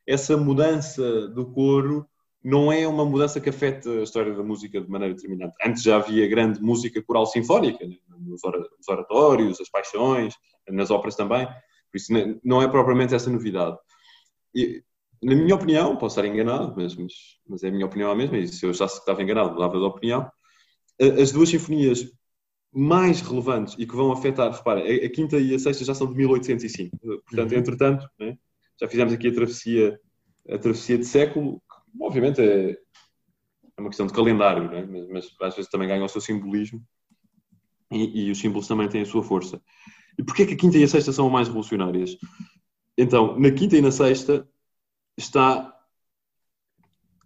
essa mudança do coro não é uma mudança que afeta a história da música de maneira determinante. Antes já havia grande música coral sinfónica, né? nos oratórios, as paixões, nas óperas também, por isso não é propriamente essa novidade. E, na minha opinião, posso estar enganado, mas, mas, mas, é a minha opinião a mesma, e se eu já estava enganado, mudava de opinião. As duas sinfonias mais relevantes e que vão afetar, repara, a, quinta e a sexta já são de 1805, portanto, uhum. entretanto, né, já fizemos aqui a travessia, a travessia de século, obviamente é, é uma questão de calendário, né? mas, mas, às vezes também ganha o seu simbolismo e, e, os símbolos também têm a sua força. E porquê que a quinta e a sexta são mais revolucionárias? Então, na quinta e na sexta está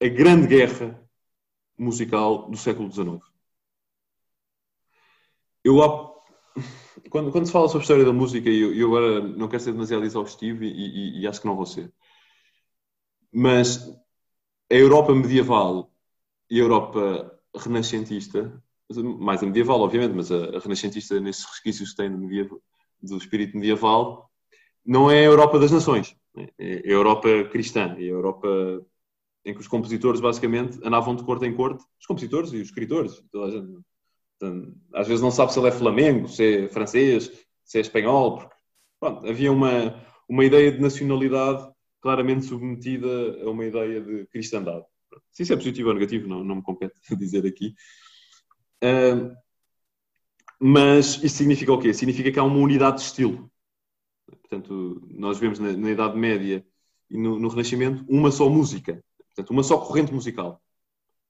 a grande guerra musical do século XIX. Eu, quando, quando se fala sobre a história da música, e eu, eu, agora não quero ser demasiado exaustivo e, e, e acho que não vou ser, mas a Europa medieval e a Europa renascentista, mais a medieval, obviamente, mas a, renascentista, nesses resquícios que tem do, medieval, do espírito medieval, não é a Europa das nações, é a Europa cristã, é a Europa em que os compositores basicamente andavam de corte em corte, os compositores e os escritores, às vezes não sabe se ele é flamengo, se é francês, se é espanhol, porque pronto, havia uma, uma ideia de nacionalidade claramente submetida a uma ideia de cristandade. Se isso é positivo ou negativo, não, não me compete dizer aqui. Uh, mas isso significa o quê? Significa que há uma unidade de estilo. Portanto, nós vemos na, na Idade Média e no, no, Renascimento uma só música. Portanto, uma só corrente musical.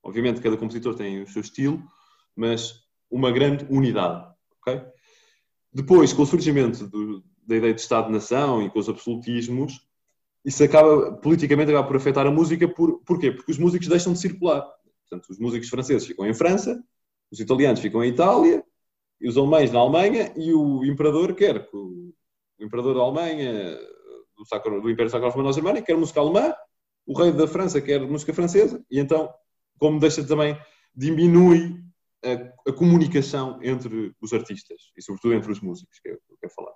Obviamente, cada compositor tem o seu estilo, mas uma grande unidade. Okay? Depois, com o surgimento do, da ideia de Estado-nação e com os absolutismos, isso acaba, politicamente, acaba por afetar a música. Por, porquê? Porque os músicos deixam de circular. Portanto, os músicos franceses ficam em França, os italianos ficam em Itália, e os alemães na Alemanha, e o imperador quer que o, imperador da Alemanha, do, Sacro, do Império Sacro Romano Germânico, quer música alemã, o rei da França quer música francesa, e então, como deixa também, diminui a, a, comunicação entre os artistas e, sobretudo, entre os músicos, que é o que eu quero falar.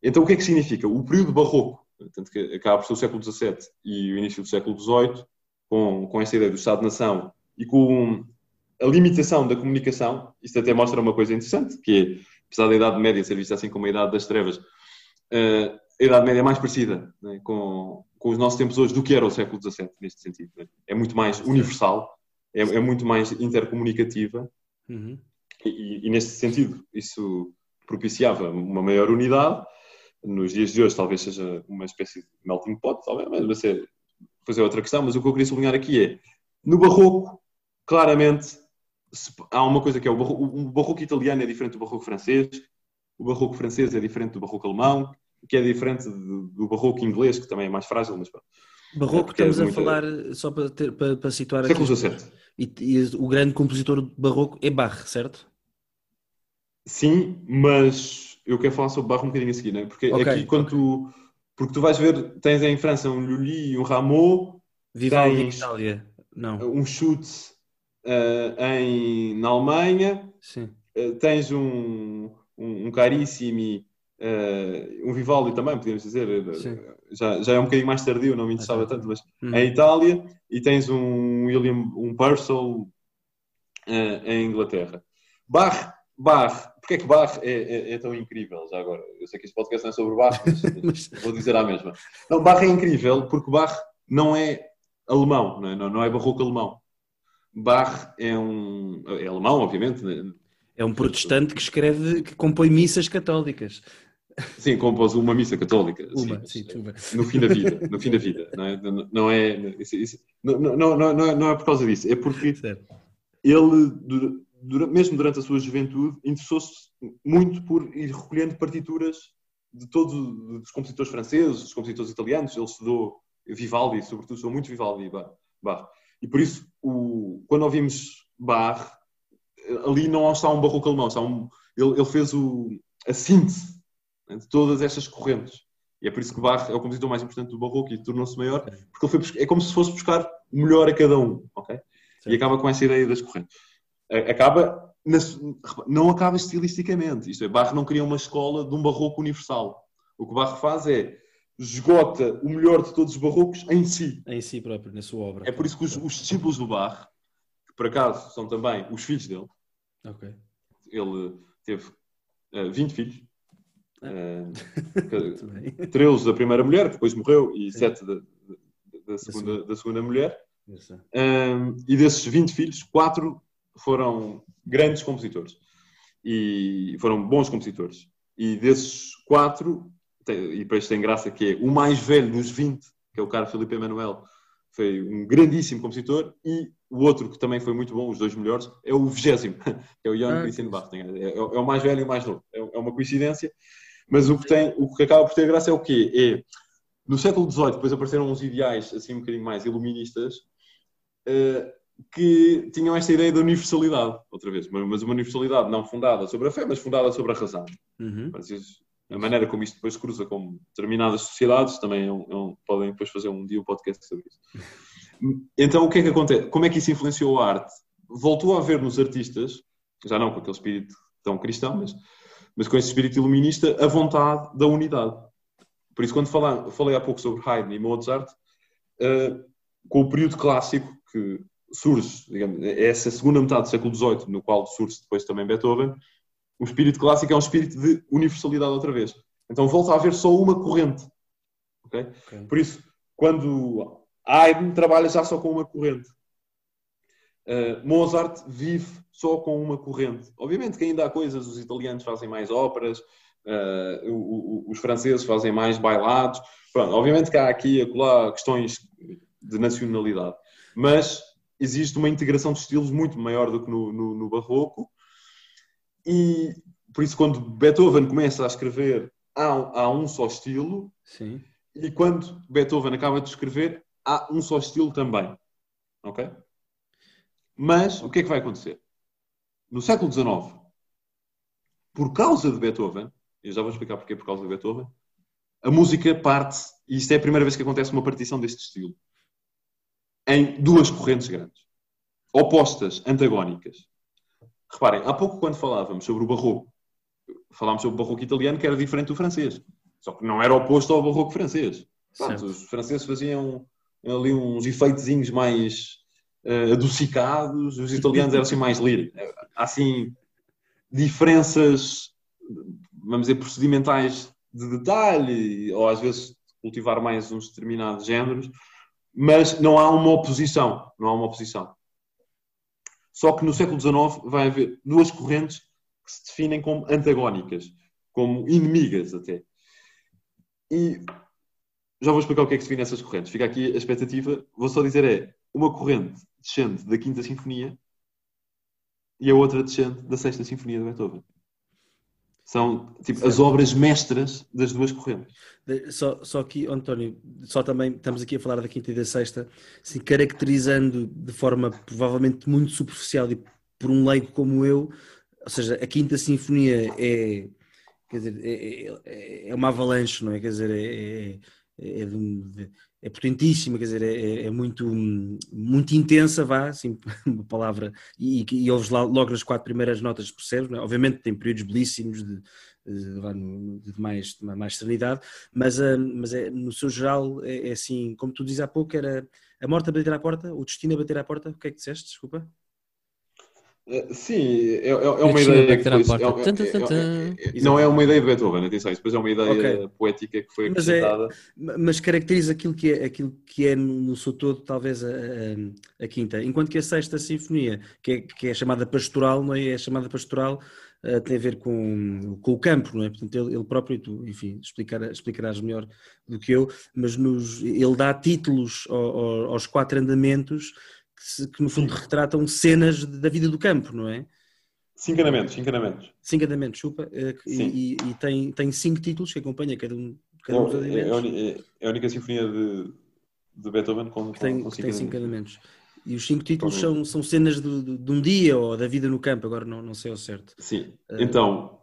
Então, o que é que significa? O período barroco, tanto que acaba por ser o século XVII e o início do século XVIII, com, com essa ideia do Estado-nação e com a limitação da comunicação, isto até mostra uma coisa interessante, que é, apesar da Idade Média ser vista assim como a Idade das Trevas, uh, a Idade Média é mais parecida né, com, com os nossos tempos hoje do que era o século XVII, neste sentido. Né? É muito mais universal, é, é muito mais intercomunicativa, uhum. e, e, neste sentido, isso propiciava uma maior unidade. Nos dias de hoje, talvez seja uma espécie de melting pot, talvez, mas vai ser fazer outra questão. Mas o que eu queria sublinhar aqui é: no Barroco, claramente, há uma coisa que é o barroco, o barroco italiano é diferente do barroco francês, o barroco francês é diferente do barroco alemão, que é diferente do, do barroco inglês, que também é mais frágil, mas Barroco, é estamos é a falar, só para, ter, para, para situar aqui. Século XVII. E, e, o grande compositor barroco é Bach, certo? Sim, mas eu quero falar sobre Bach um bocadinho a seguir, né? porque okay, aqui quando okay. tu. Porque tu vais ver, tens em França um Lully e um Rameau, Vivaldi tens em Itália, não. um Schutz uh, em, na Alemanha. Uh, tens um, um, um Carissimi, uh, um Vivaldi também, podemos dizer, já, já é um bocadinho mais tardio, não me interessava tanto, mas hum. em Itália, e tens um William, um Purcell em Inglaterra. Bach, Bach, porque é que Bach é, é, é, tão incrível? Já agora, eu sei que este podcast não é sobre Bach, mas vou dizer a mesma. Não, Bach é incrível porque Bach não é alemão, não é, não é barroco alemão. Bach é um. é alemão, obviamente. Né? É um protestante que escreve, que compõe missas católicas. Sim, compôs uma missa católica. Uma, sim, sim, no fim da vida. No fim da vida. Não é? Não é, isso, isso, não, não, não, é, não é por causa disso. É porque certo. ele, mesmo durante a sua juventude, interessou-se muito por ir recolhendo partituras de todos os compositores franceses, os compositores italianos. Ele estudou Vivaldi, sobretudo, estudou muito Vivaldi. Bach. E por isso, o, quando ouvimos Bach, ali não está um barroco alemão, está um, ele, ele fez o, a síntese né, de todas estas correntes. E é por isso que Bach é o compositor mais importante do barroco e tornou-se maior, porque ele foi, é como se fosse buscar o melhor a cada um, ok? E acaba com essa ideia das correntes. Acaba, não acaba estilisticamente, isto é, Bach não cria uma escola de um barroco universal. O que Bach faz é esgota o melhor de todos os barrocos em si. Em si próprio, na sua obra. É por isso que os, os discípulos do Bach, que por acaso são também os filhos dele, okay. ele teve uh, eh, 20 filhos, uh, eh, 13 da primeira mulher, que depois morreu, e Sim. 7 da, da, segunda, da segunda mulher. Um, e desses 20 filhos, 4 foram grandes compositores. E foram bons compositores. E desses 4, e depois tem graça que é o mais velho dos 20, que é o cara Felipe Emanuel, foi um grandíssimo compositor, e o outro que também foi muito bom, os dois melhores, é o vigésimo, que é o Jan ah, Christian. É, é, é, o mais velho e o mais novo. É, é uma coincidência. Mas o que, tem, o que acaba por ter graça é o quê? É, no século XVIII, depois apareceram uns ideais assim um bocadinho mais iluministas, uh, que tinham esta ideia da universalidade, outra vez, mas uma universalidade não fundada sobre a fé, mas fundada sobre a razão. Uhum. Mas isso, a maneira como isto depois cruza com determinadas sociedades também é um, é um, podem depois fazer um dia um podcast sobre isso. Então, o que é que acontece? Como é que isso influenciou a arte? Voltou a haver nos artistas, já não com aquele espírito tão cristão, mas, mas com esse espírito iluminista, a vontade da unidade. Por isso, quando falar, falei há pouco sobre Haydn e Mozart, uh, com o período clássico que surge, digamos, é essa segunda metade do século XVIII, no qual surge depois também Beethoven, o espírito clássico é um espírito de universalidade outra vez. Então volta a haver só uma corrente. Okay? Okay. Por isso, quando Haydn trabalha já só com uma corrente. Uh, Mozart vive só com uma corrente. Obviamente que ainda há coisas, os italianos fazem mais óperas, uh, o, o, os franceses fazem mais bailados. Pronto, obviamente que há aqui e acolá questões de nacionalidade. Mas existe uma integração de estilos muito maior do que no, no, no Barroco. E por isso, quando Beethoven começa a escrever, há, há um só estilo. Sim. E quando Beethoven acaba de escrever, há um só estilo também. Ok? Mas o que é que vai acontecer? No século XIX, por causa de Beethoven, eu já vou explicar porque por causa de Beethoven, a música parte, e isto é a primeira vez que acontece uma partição deste estilo em duas correntes grandes, opostas, antagónicas. Reparem, há pouco quando falávamos sobre o barroco, falámos sobre o barroco italiano que era diferente do francês, só que não era oposto ao barroco francês. Os franceses faziam ali uns efeitozinhos mais uh, adocicados, os italianos eram assim mais líricos. Há assim diferenças, vamos dizer, procedimentais de detalhe, ou às vezes cultivar mais uns determinados géneros, mas não há uma oposição. Não há uma oposição. Só que no século XIX vai haver duas correntes que se definem como antagónicas, como inimigas até. E já vou explicar o que é que se define nessas correntes. Fica aqui a expectativa. Vou só dizer é uma corrente descende da Quinta Sinfonia e a outra descende da Sexta Sinfonia de Beethoven. São tipo, as obras mestras das duas correntes. Só, só que, António, só também estamos aqui a falar da quinta e da sexta, assim, caracterizando de forma provavelmente muito superficial e por um leigo como eu, ou seja, a quinta sinfonia é, quer dizer, é, é, é uma avalanche, não é? Quer dizer, é, é, é de, é potentíssima, quer dizer, é, é, muito, muito intensa, vá, assim, uma palavra, e, e ouves lá, logo nas quatro primeiras notas, percebes, é? obviamente tem períodos belíssimos de, de, de, mais, de mais serenidade, mas, ah, mas é, no seu geral é, é, assim, como tu dizes há pouco, era a morte a bater à porta, o destino a bater à porta, o que é que disseste, desculpa? Eh, sim, é, é, é uma ideia. Que foi, é, é, não é uma ideia de Beethoven, atenção, isso depois é uma ideia okay. poética que foi mas acrescentada. mas caracteriza aquilo que é, aquilo que é no seu todo, talvez, a, a, a quinta. Enquanto que a sexta sinfonia, que é, que é chamada pastoral, não é? É chamada pastoral, uh, tem a ver com, com o campo, não é? Portanto, ele, ele próprio, tu, enfim, explicar, explicarás melhor do que eu, mas nos, ele dá títulos aos, aos quatro andamentos que, que no fundo retratam cenas da vida do campo, não é? Cinco andamentos, cinco andamentos. Cinco andamentos, chupa. Eh, e, e, tem, tem cinco títulos que acompanha cada um, cada um dos é, é, é, a única sinfonia de, de Beethoven com, que tem, com cinco, tem cinco andamentos. E os cinco títulos são, são cenas de, de, de, um dia ou da vida no campo, agora não, não sei ao certo. Sim. Uh... Então,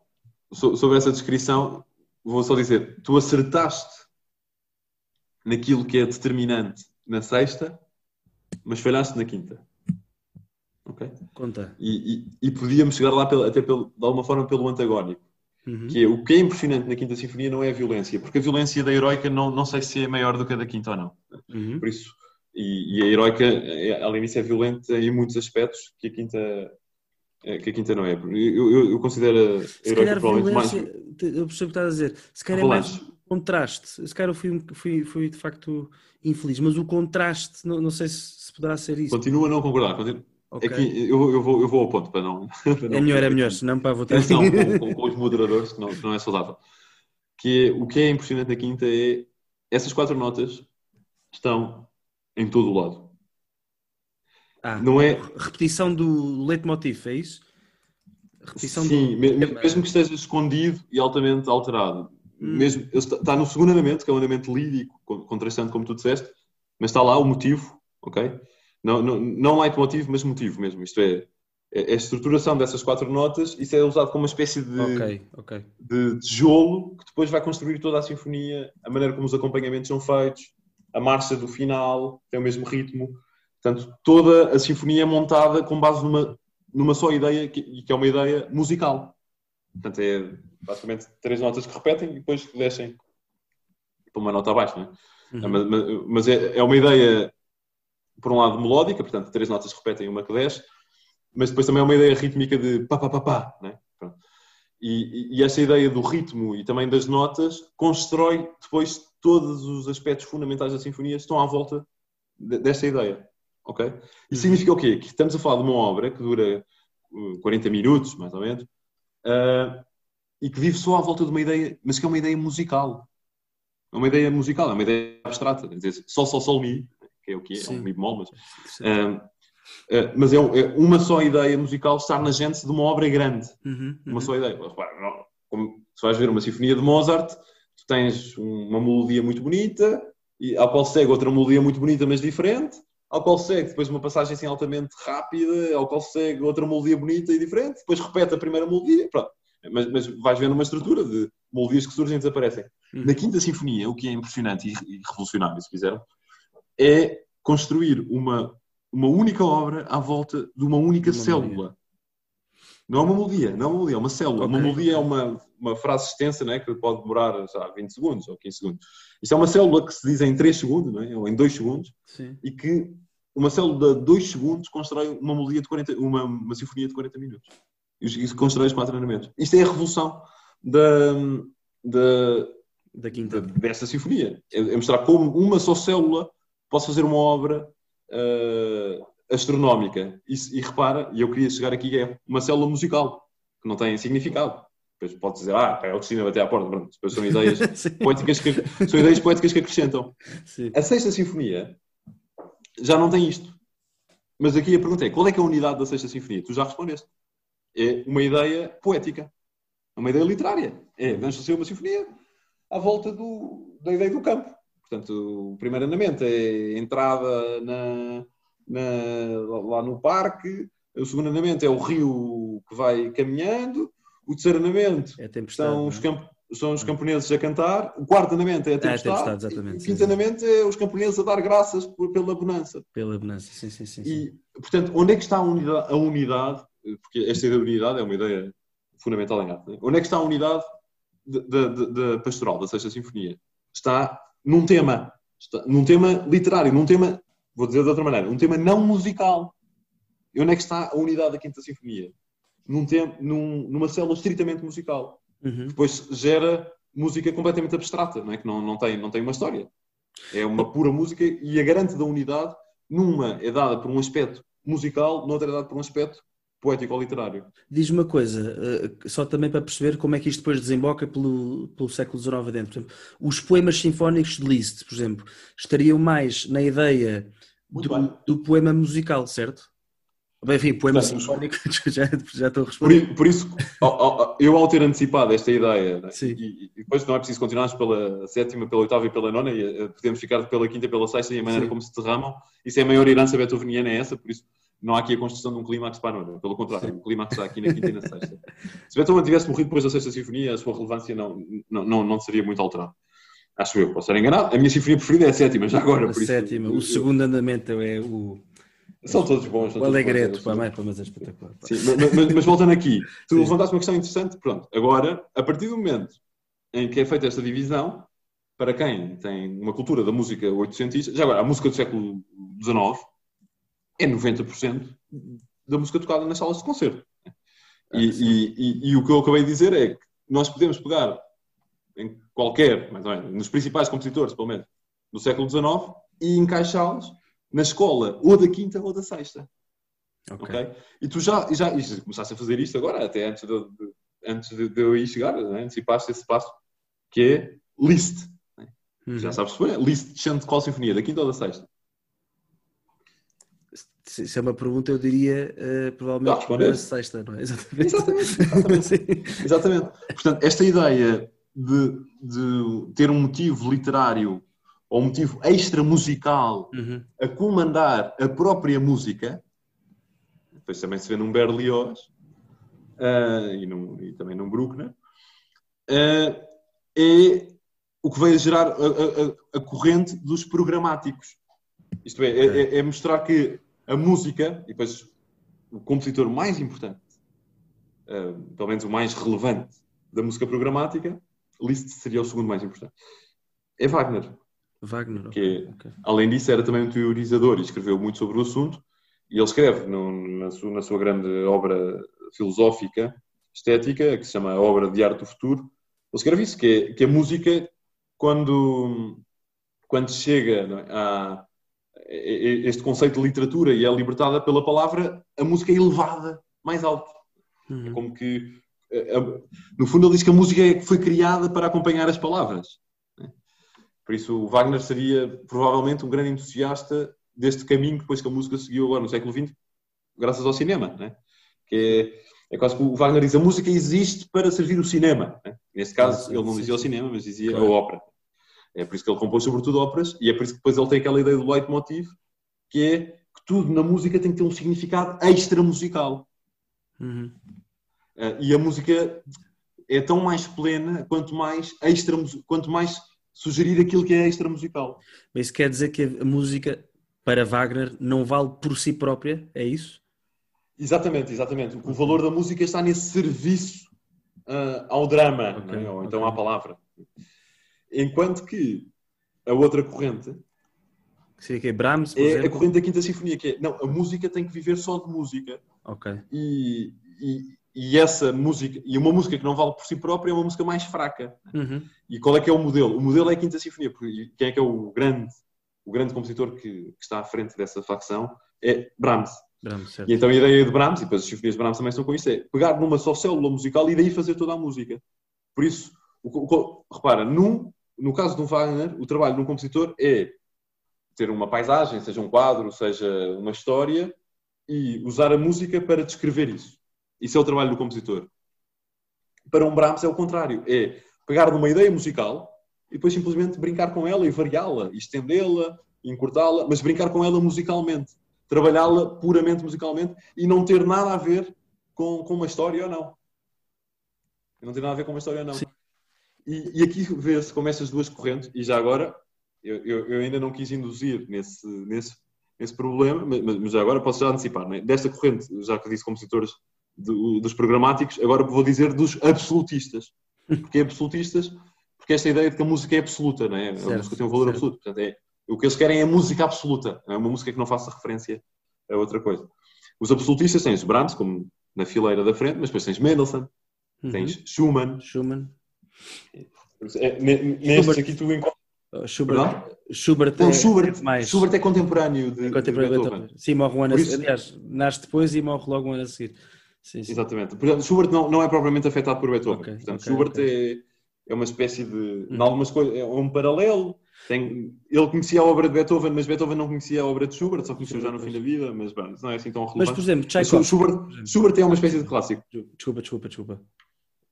sobre essa descrição, vou só dizer: tu acertaste naquilo que é determinante na sexta mas falhaste na quinta. Ok? Conta. E, e, e podíamos chegar lá pelo, até pelo, de alguma forma pelo antagónico. Uhum. Que é, o que é impressionante na Quinta Sinfonia não é a violência, porque a violência da heroica não, não sei se é maior do que a da Quinta ou não. Uhum. Por isso, e, e, a heroica, além disso, é violenta em muitos aspectos que a Quinta, é, que a Quinta não é. Eu, eu, eu considero a heroica provavelmente mais. Eu percebo o que estás a dizer. Se calhar é mais contraste. Se calhar eu fui, fui, fui de facto infeliz, mas o contraste, não, não sei se, se poderá ser isso. Continua a não concordar. Continua. Okay. É que eu, eu, vou, eu vou ao ponto para não. Para não é melhor, é melhor, senão para votar. Atenção com, com, com, os moderadores, que não, que não é saudável. Que é, o que é impressionante na quinta é essas quatro notas estão em todo o lado. Ah, não é repetição do leitmotiv, é isso? Repetição Sim, do... mesmo que esteja escondido e altamente alterado mesmo, está no segundo andamento, que é um andamento lírico, contrastante, como tu disseste, mas está lá o motivo, ok? Não, não, não leitmotiv, mas motivo mesmo. Isto é, é, é a estruturação dessas quatro notas, isso é usado como uma espécie de, okay, okay. de tijolo que depois vai construir toda a sinfonia, a maneira como os acompanhamentos são feitos, a marcha do final tem o mesmo ritmo. Portanto, toda a sinfonia é montada com base numa, numa só ideia, que, que é uma ideia musical. Portanto, é basicamente três notas que repetem e depois descem para uma nota abaixo, não é? Uhum. Mas, mas é, é, uma ideia, por um lado, melódica, portanto, três notas que repetem uma que desce, mas depois também é uma ideia rítmica de pá, pá, pá, pá, né? E, e, essa ideia do ritmo e também das notas constrói depois todos os aspectos fundamentais da sinfonia estão à volta de, dessa ideia, ok? Isso uhum. significa o quê? Que estamos a falar de uma obra que dura 40 uh, minutos, mais ou menos, uh, e que vive só à volta de uma ideia, mas que é uma ideia musical. É uma ideia musical, é uma ideia abstrata. Quer dizer, sol, sol, sol, mi, que é o que é, é um mi bemol, mas... Uh, Uh, mas é, é, uma só ideia musical estar na gente de uma obra grande. Uhum, uhum. Uma só ideia. Como, se vais ver uma sinfonia de Mozart, tu tens uma melodia muito bonita, e, ao qual segue outra melodia muito bonita, mas diferente, ao qual segue depois uma passagem assim altamente rápida, ao qual segue outra melodia bonita e diferente, depois repete a primeira melodia, pronto. Mas, mas vais vendo uma estrutura de melodias que surgem e desaparecem. Uhum. Na Quinta Sinfonia, o que é impressionante e, e revolucionário, se quiser, é construir uma, uma única obra à volta de uma única uma célula. Melodia. Não é uma melodia, não é uma melodia, é uma célula. Okay. Uma melodia é uma, uma frase extensa né, que pode demorar já 20 segundos ou 15 segundos. Isto é uma célula que se diz em 3 segundos, não é? ou em 2 segundos, Sim. e que uma célula de 2 segundos constrói uma melodia de 40, uma, uma sinfonia de 40 minutos. Isso constrói os quatro andamentos. Isto é a revolução da, da, da quinta. desta sinfonia. É, é mostrar como uma só célula pode fazer uma obra uh, astronómica. E, e, repara, e eu queria chegar aqui, é uma célula musical, que não tem significado. Depois pode dizer, ah, é o destino bater à porta. Pronto, depois são ideias, poéticas que, são ideias poéticas que acrescentam. Sim. A sexta sinfonia já não tem isto. Mas aqui a pergunta é, qual é que é a unidade da sexta sinfonia? Tu já respondeste. É uma ideia poética. É uma ideia literária. É, vamos fazer uma sinfonia à volta do, da ideia do campo. Portanto, o primeiro andamento é a entrada na, na, lá no parque, o segundo andamento é o rio que vai caminhando, o terceiro andamento é são, os é? camp, são os camponeses a cantar, o quarto andamento é a tempestade, é a tempestade o quinto andamento é os camponeses a dar graças pela bonança. Pela bonança, sim, sim, sim. E, portanto, onde é que está a unidade, a unidade, porque esta ideia de unidade é uma ideia fundamental em arte, né? onde é que está a unidade da pastoral, da Sexta Sinfonia? Está num tema, num tema literário, num tema, vou dizer de outra maneira, um tema não musical. E onde é que está a unidade da Quinta Sinfonia? Num tema, num, numa célula estritamente musical. Uhum. Depois gera música completamente abstrata, não é? que não, não, tem, não tem uma história. É uma pura música e a garante da unidade, numa é dada por um aspecto musical, noutra é dada por um aspecto poético ou literário. Diz-me uma coisa, eh, só também para perceber como é que isto depois desemboca pelo, pelo século XIX adentro. Exemplo, os poemas sinfónicos de Liszt, por exemplo, estariam mais na ideia do, do, poema musical, certo? Enfim, poema Portanto, sinfónico, já, já estou a responder. Por, por isso, eu ao ter antecipado esta ideia, né, e, e, depois não é preciso continuarmos pela sétima, pela oitava e pela nona, e, eh, podemos ficar pela quinta e pela sexta e a maneira Sim. como se derramam, isso é a maior herança beethoveniana, é essa, por isso não há aqui a construção de um clímax para a nona. Pelo contrário, o clímax está aqui na quinta e na sexta. Se Beethoven tivesse morrido depois da sexta sinfonia, a sua relevância não, não, não, não seria muito alterada. Acho eu, posso estar enganado. A minha sinfonia preferida é a sétima, já agora. A sétima, isso, o segundo andamento é o. São todos bons. São o Alegreto, para mim, mas é espetacular. Sim, mas, mas, mas, voltando aqui, tu Sim. levantaste uma questão interessante. Pronto, agora, a partir do momento em que é feita esta divisão, para quem tem uma cultura da música oitocentista, já agora, a música do século XIX é 90% da música tocada nas salas de concerto. E, e, e, e, o que eu acabei de dizer é que nós podemos pegar em qualquer, mais ou menos, nos principais compositores, pelo menos, do século XIX e encaixá-los na escola ou da quinta ou da sexta. Ok. okay? E tu já, já e começaste a fazer isto agora, até antes de, de antes de, de eu ir chegar, né? antecipaste esse passo, que é list. Né? Uhum. Já sabes, foi? List de qual sinfonia, da quinta ou da sexta? Se é uma pergunta, eu diria uh, provavelmente a sexta, não é? Exatamente. Exatamente. Exatamente. exatamente. Portanto, esta ideia de, de ter um motivo literário ou um motivo extra musical Uhum. a comandar a própria música, depois também se vê num Berlioz ah, e, num- e também num Bruckner, ah, é o que vai gerar a, a- a- a corrente dos programáticos. Isto é, é- é- é mostrar que a música, e depois o compositor mais importante, ah, pelo menos o mais relevante da música programática, Liszt seria o segundo mais importante, é Wagner. Wagner. Que é- ok. Além disso, era também um teorizador e escreveu muito sobre o assunto. E ele escreve no- na, sua, na sua grande obra filosófica, estética, que se chama A Obra de Arte do Futuro. Ele escreve isso, que, é, que a música, quando, quando chega é, a- este conceito de literatura e é libertada pela palavra, a música é elevada mais alto. É Uhum. como que, eh, no fundo, ele diz que a música é foi criada para acompanhar as palavras. né? Por isso, Wagner seria provavelmente um grande entusiasta deste caminho depois que a música seguiu agora no século XX, graças ao cinema. né? Que é, é quase que o Wagner diz a música existe para servir o cinema. né? Neste caso, ele não dizia o cinema, mas dizia Claro. a ópera. É por isso que ele compôs sobretudo óperas e é por isso que depois ele tem aquela ideia do leitmotiv, que é que tudo na música tem que ter um significado extra musical. Uhum. Uh, e a música é tão mais plena quanto mais extra quanto mais sugerir aquilo que é extra musical. Mas isso quer dizer que a música para Wagner não vale por si própria? É isso? Exatamente, exatamente. O valor da música está nesse serviço uh, ao drama, Ok, não é? ou então à palavra. Enquanto que a outra corrente que é Brahms, por é a corrente da Quinta Sinfonia, que é não, a música tem que viver só de música. Ok. E, e, e essa música, e uma música que não vale por si própria é uma música mais fraca. Uhum. E qual é que é o modelo? O modelo é a Quinta Sinfonia. porque Quem é que é o grande, o grande compositor que, que está à frente dessa facção? É Brahms. Brahms. E então a ideia de Brahms, e depois as sinfonias de Brahms também estão com isso, é pegar numa só célula musical e daí fazer toda a música. Por isso, o, o, repara, num, no caso do Wagner, o trabalho de um compositor é ter uma paisagem, seja um quadro, seja uma história, e usar a música para descrever isso. Isso é o trabalho do compositor. Para um Brahms é o contrário. É pegar numa ideia musical e depois simplesmente brincar com ela e variá-la, estendê-la, encurtá-la, mas brincar com ela musicalmente. Trabalhá-la puramente musicalmente e não ter nada a ver com, com uma história ou não. Não ter nada a ver com uma história ou não. Sim. E, e aqui vê-se como estas duas correntes, e já agora, eu, eu, eu ainda não quis induzir nesse, nesse, nesse problema, mas, mas já agora posso já antecipar. Né? Desta corrente, já que disse compositores do- dos programáticos, agora vou dizer dos absolutistas. Porque absolutistas, porque esta ideia de que a música é absoluta, não é? Certo, a música tem um valor certo. absoluto. Portanto, é, o que eles querem é a música absoluta, é uma música que não faça referência a outra coisa. Os absolutistas têm os Brahms, como na fileira da frente, mas depois tens Mendelssohn, Uhum. tens Schumann. Schumann. É, nestes aqui tu encontras. Oh, Schubert. Schubert é Schubert, mais. Schubert é contemporâneo de, contemporâneo de Beethoven. Beethoven. Sim, morre um ano a Por seguir. isso- Aliás, nasce depois e morre logo um ano a seguir. Sim, sim. Exatamente. Portanto, Schubert não, não é propriamente afetado por Beethoven. Ok, Portanto, ok, Schubert ok. É, é uma espécie de. Uhum. Em algumas coisas, é um paralelo. Tem, ele conhecia a obra de Beethoven, mas Beethoven não conhecia a obra de Schubert, só conheceu já no fim da vida, mas bom, não é assim tão Mas, por relevante. exemplo, Tchaikovsky. Schubert, Schubert é uma espécie de clássico. Desculpa, desculpa, desculpa.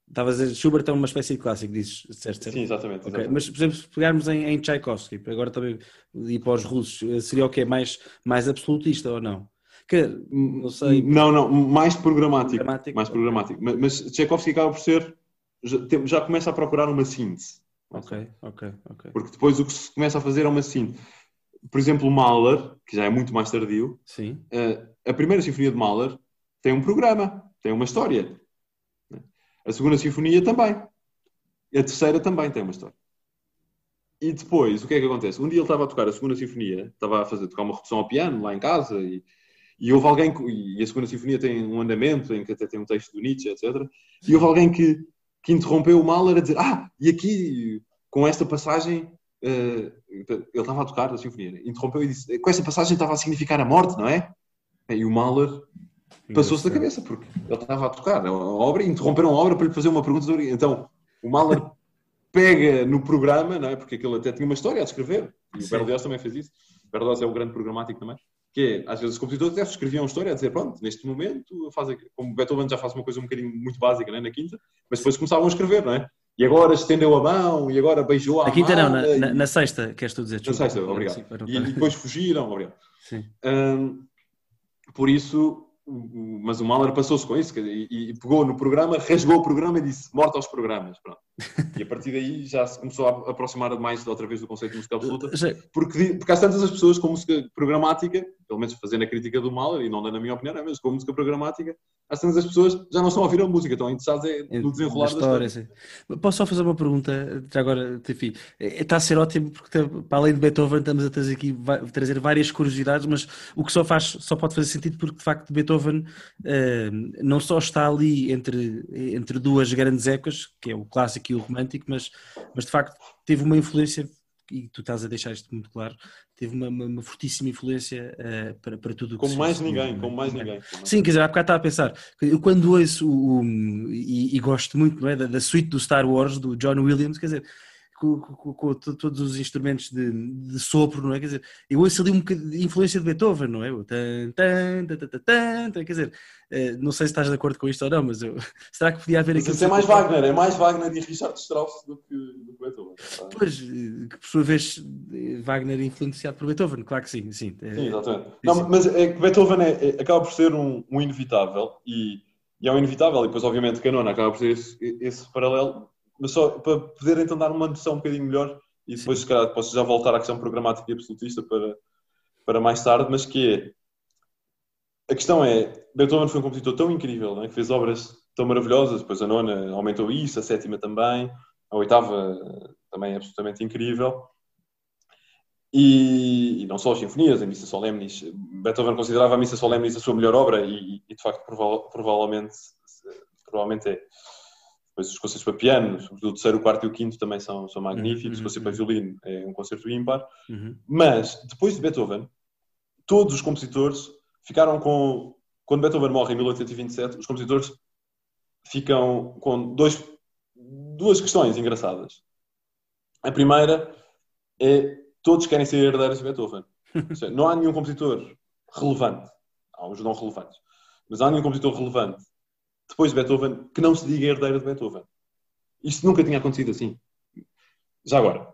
Estava a dizer, Schubert é uma espécie de clássico, dizes, certo? Sim, exatamente. Ok, exatamente. Mas, por exemplo, se pegarmos em, em Tchaikovsky, agora também ir para os russos, eh, seria o quê? Mais, mais absolutista ou não? Que, não sei. Não, não, mais programático. Programático, mais programático. Mas, mas Tchaikovsky acaba por ser. Já, já começa a procurar uma síntese. Ok, ok, ok. Porque depois o que se começa a fazer é uma síntese. Por exemplo, Mahler, que já é muito mais tardio, Sim. eh, a primeira sinfonia de Mahler tem um programa, tem uma história. A segunda sinfonia também. A terceira também tem uma história. E depois, o que é que acontece? Um dia ele estava a tocar a segunda sinfonia, estava a fazer tocar uma redução ao piano lá em casa e, e houve alguém, que- e a segunda sinfonia tem um andamento em que até tem um texto do Nietzsche, etc. E houve alguém que, que interrompeu o Mahler a dizer, ah, e aqui, com esta passagem, eh, ele estava a tocar a sinfonia, né? interrompeu e disse, com esta passagem estava a significar a morte, não é? E o Mahler passou-se da cabeça, porque ele estava a tocar a obra e interromperam a obra para lhe fazer uma pergunta. sobre- Então, o Mahler pega no programa, não é? Porque aquele até tinha uma história a descrever, e o Sim. Berlioz também fez isso. O Berlioz é um grande programático também. Que é, às vezes os compositores até escreviam uma história a dizer, pronto, neste momento, faz, como Beethoven já faz uma coisa um bocadinho muito básica né, na quinta, mas depois começavam a escrever, não é? e agora estendeu a mão, e agora beijou a. Na quinta não, na, na, na, sexta, queres tu dizer? Na sexta, obrigado. E, e, depois fugiram, obrigado. Sim. Um, por isso, mas o Mahler passou-se com isso e, e, pegou no programa, rasgou o programa e disse morte aos programas. Pronto. E a partir daí já se começou a aproximar mais outra vez do conceito de música absoluta, porque, porque há tantas as pessoas com música programática, pelo menos fazendo a crítica do Mahler, e não dando a minha opinião, é mas com música programática, há tantas as pessoas já não estão a ouvir a música, estão interessadas é no desenrolar da história. história. Posso só fazer uma pergunta, já agora, enfim, está a ser ótimo porque para além de Beethoven estamos a trazer aqui trazer várias curiosidades, mas o que só faz, só pode fazer sentido porque de facto Beethoven uh, não só está ali entre, entre duas grandes épocas, que é o clássico aqui o romântico, mas, mas de facto teve uma influência, e tu estás a deixar isto muito claro, teve uma, uma, uma fortíssima influência uh, para, para tudo o que Como mais ninguém, como mais ninguém. Sim, quer dizer, há bocado estava a pensar, eu quando ouço o, o e, e, gosto muito não é, da, da suite do Star Wars, do John Williams, quer dizer, com, com, com, todos os instrumentos de, de, sopro, não é? Quer dizer, eu ouço ali um bocadinho de influência de Beethoven, não é? O tan, tan, tan, tan, tan, tan, quer dizer, eh, não sei se estás de acordo com isto ou não, mas eu, será que podia haver aqui. Isso é mais Wagner, é mais Wagner e Richard Strauss do que, do que Beethoven. Pois, eh, que por sua vez Wagner influenciado por Beethoven, claro que sim. Sim, é, sim exatamente. Não, mas é que Beethoven é, é, acaba por ser um, um inevitável e, e é um inevitável, e depois, obviamente, Canona acaba por ser esse, esse paralelo mas só para poder então dar uma noção um bocadinho melhor e depois, se calhar, posso já voltar à questão programática e absolutista para, para mais tarde, mas que é. A questão é: Beethoven foi um compositor tão incrível, né, que fez obras tão maravilhosas, depois a nona aumentou isso, a sétima também, a oitava também é absolutamente incrível. E, e não só as sinfonias, a Missa Solemnis. Beethoven considerava a Missa Solemnis a sua melhor obra e, e de facto, prova provavelmente, provavelmente é. Depois os concertos para piano, o terceiro, o quarto e o quinto também são, são magníficos. Uhum, o concerto para uhum. violino é um concerto ímpar. Uhum. Mas, depois de Beethoven, todos os compositores ficaram com... Quando Beethoven morre em 1827, os compositores ficam com dois, duas questões engraçadas. A primeira é todos querem ser herdeiros de Beethoven. Seja, não há nenhum compositor relevante. Há uns não relevantes. Mas há nenhum compositor relevante depois de Beethoven, que não se diga herdeiro de Beethoven. Isto nunca tinha acontecido assim. Já agora,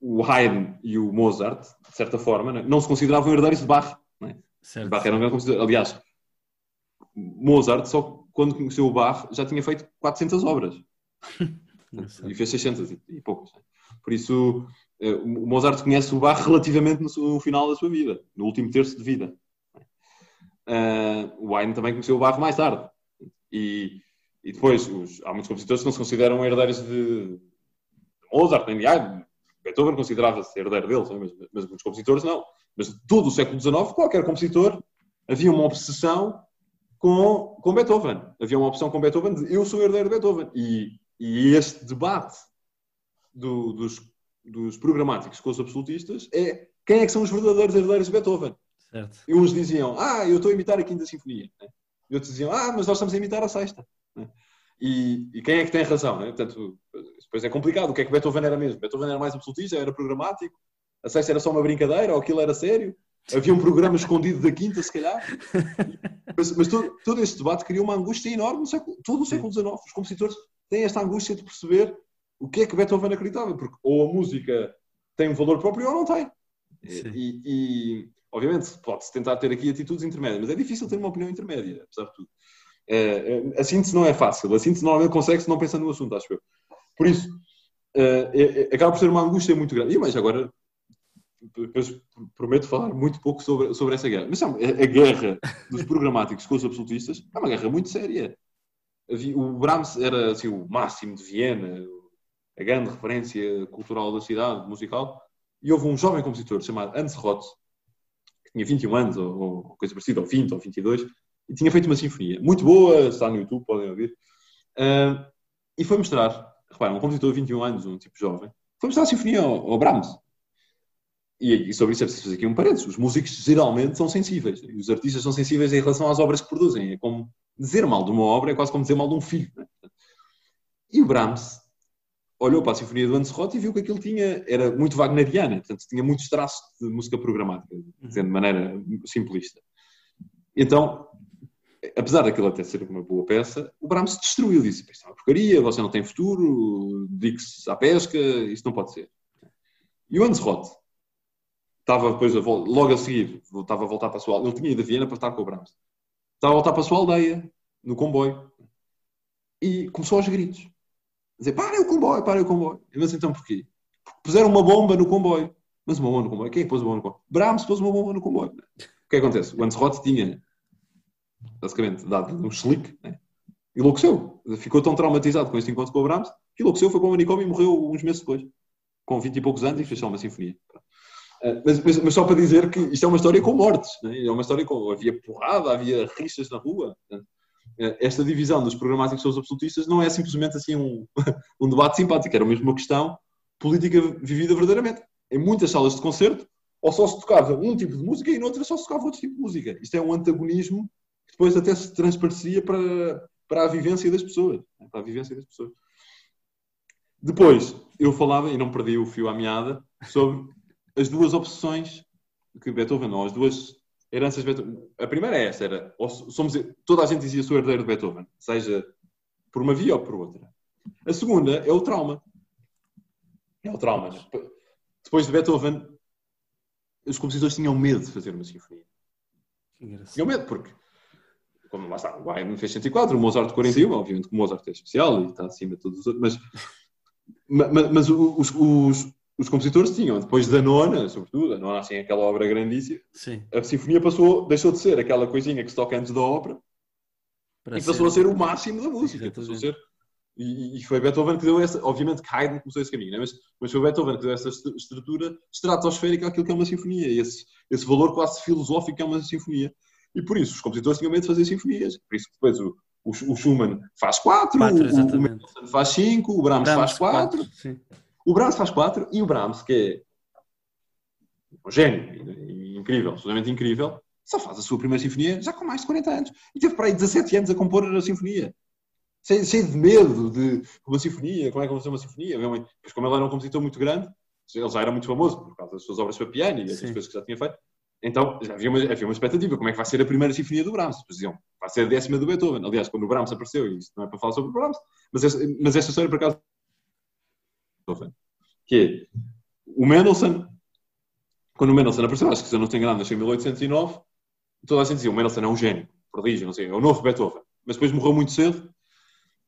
o Haydn e o Mozart, de certa forma, não se consideravam herdeiros de Bach. É? Bach era um. Aliás, Mozart, só quando conheceu o Bach, já tinha feito 400 obras. e fez 600 e poucas. É? Por isso, eh, o Mozart conhece o Bach relativamente no final da sua vida, no último terço de vida. Uh, o Haydn também conheceu o Barro mais tarde. E, e depois, os, há muitos compositores que não se consideram herdeiros de, Mozart, nem de Haydn. Beethoven considerava-se herdeiro deles, mas, mas muitos compositores não. Mas todo o século XIX, qualquer compositor, havia uma obsessão com, com Beethoven. Havia uma opção com Beethoven de eu sou herdeiro de Beethoven. E, e este debate do, dos, dos programáticos com os absolutistas é quem é que são os verdadeiros herdeiros de Beethoven. Certo. E uns diziam, ah, eu estou a imitar a Quinta Sinfonia. Né? E outros diziam, ah, mas nós estamos a imitar a Sexta. Né? E, e, quem é que tem razão? Né? Portanto, depois é complicado. O que é que Beethoven era mesmo? Beethoven era mais absolutista, era programático. A Sexta era só uma brincadeira, ou aquilo era sério. Havia um programa escondido da Quinta, se calhar. Mas, mas todo, todo este debate criou uma angústia enorme no século, todo o século XIX. Os compositores têm esta angústia de perceber o que é que Beethoven acreditava, porque ou a música tem um valor próprio ou não tem. E, e, Obviamente, pode-se tentar ter aqui atitudes intermédias, mas é difícil ter uma opinião intermédia, apesar de tudo. É, é, a síntese não é fácil. A síntese normalmente consegue-se não pensando no assunto, acho eu. Por isso, é, é, é, acaba por ser uma angústia muito grande. E mais agora, prometo falar muito pouco sobre, sobre essa guerra. Mas sabe, a, a guerra dos programáticos com os absolutistas é uma guerra muito séria. O Brahms era assim, o máximo de Viena, a grande referência cultural da cidade, musical, e houve um jovem compositor chamado Hans Roth, tinha 21 anos, ou, ou coisa parecida, ou 20, ou 22, e tinha feito uma sinfonia. Muito boa, está no YouTube, podem ouvir. Uh, e foi mostrar, repara, um compositor de 21 anos, um tipo jovem, foi mostrar a sinfonia ao, ao Brahms. E, e, sobre isso é preciso fazer aqui um parênteses. Os músicos geralmente são sensíveis. E os artistas são sensíveis em relação às obras que produzem. É como dizer mal de uma obra, é quase como dizer mal de um filho. Né? E o Brahms olhou para a Sinfonia do Hans Roth e viu que aquilo tinha, era muito wagneriana, portanto, tinha muitos traços de música programática, dizendo de maneira simplista. Então, apesar daquilo até ser uma boa peça, o Brahms destruiu, disse, isto é uma porcaria, você não tem futuro, dedique-se à pesca, isto não pode ser. E o Hans Roth estava depois, a, logo a seguir, estava a voltar para a sua aldeia, ele tinha ido a Viena para estar com o Brahms, estava a voltar para a sua aldeia, no comboio, e começou aos gritos. Dizer, parem o comboio, parem o comboio. Mas então porquê? Porque puseram uma bomba no comboio. Mas uma bomba no comboio? Quem pôs uma bomba no comboio? Brahms pôs uma bomba no comboio. O que acontece? O Hans Roth tinha basicamente dado um slick, né? enlouqueceu. Ficou tão traumatizado com este encontro com o Brahms que enlouqueceu, foi para o manicômio e morreu uns meses depois, com 20 e poucos anos, e fez só uma sinfonia. Eh, mas, mas, mas, só para dizer que isto é uma história com mortes, né? é uma história com. Havia porrada, havia rixas na rua. Né? Esta divisão dos programáticos os absolutistas não é simplesmente assim um, um debate simpático, era mesmo uma questão política vivida verdadeiramente. Em muitas salas de concerto, ou só se tocava um tipo de música e noutra só se tocava outro tipo de música. Isto é um antagonismo depois até se transparecia para, para a vivência das pessoas. Né? Para a vivência das pessoas. Depois, eu falava, e não perdi o fio à meada, sobre as duas opções que Beethoven, ou as duas heranças de Beethoven. A primeira é esta, era, somos, toda a gente dizia sou herdeiro de Beethoven, seja por uma via ou por outra. A segunda é o trauma. É o trauma. Né? Depois de Beethoven, os compositores tinham medo de fazer uma sinfonia. Tinham medo, porque como lá está, o Haydn fez 104, o Mozart 41, Sim. obviamente que o Mozart é especial e está acima de todos os outros, mas, mas, mas os, os, os, compositores tinham, depois da nona, sobretudo, a nona assim, aquela obra grandíssima, Sim. a sinfonia passou, deixou de ser aquela coisinha que se toca antes da ópera Para e passou ser... a ser o máximo da música, passou a ser e, e, foi Beethoven que deu essa, obviamente que Haydn começou esse caminho, né? mas, mas foi Beethoven que deu essa estrutura estratosférica àquilo que é uma sinfonia, esse, esse valor quase filosófico que é uma sinfonia. E por isso os compositores tinham medo de fazer sinfonias. Por isso depois o, o, o Schumann faz quatro, quatro o, o Mendelssohn faz cinco, o Brahms, Brahms faz quatro. quatro o Brahms faz quatro e o Brahms, que é um gênio, incrível, absolutamente incrível, só faz a sua primeira sinfonia já com mais de 40 anos. E teve para aí 17 anos a compor a sinfonia. Cheio, cheio de medo de uma sinfonia, como é que vou fazer uma sinfonia? Pois como ele era um compositor muito grande, ele já era muito famoso por causa das suas obras para piano e das coisas que já tinha feito, então, já havia uma, havia uma expectativa. Como é que vai ser a primeira sinfonia do Brahms? Diziam, vai ser a décima do Beethoven. Aliás, quando o Brahms apareceu, e isto não é para falar sobre o Brahms, mas, esta, mas esta história, por acaso, que é, o Mendelssohn, quando o Mendelssohn apareceu, acho que se eu não tenho engano, nasceu em 1809, toda a gente dizia, o Mendelssohn é um gênio, prodígio, não sei, é o novo Beethoven. Mas depois morreu muito cedo,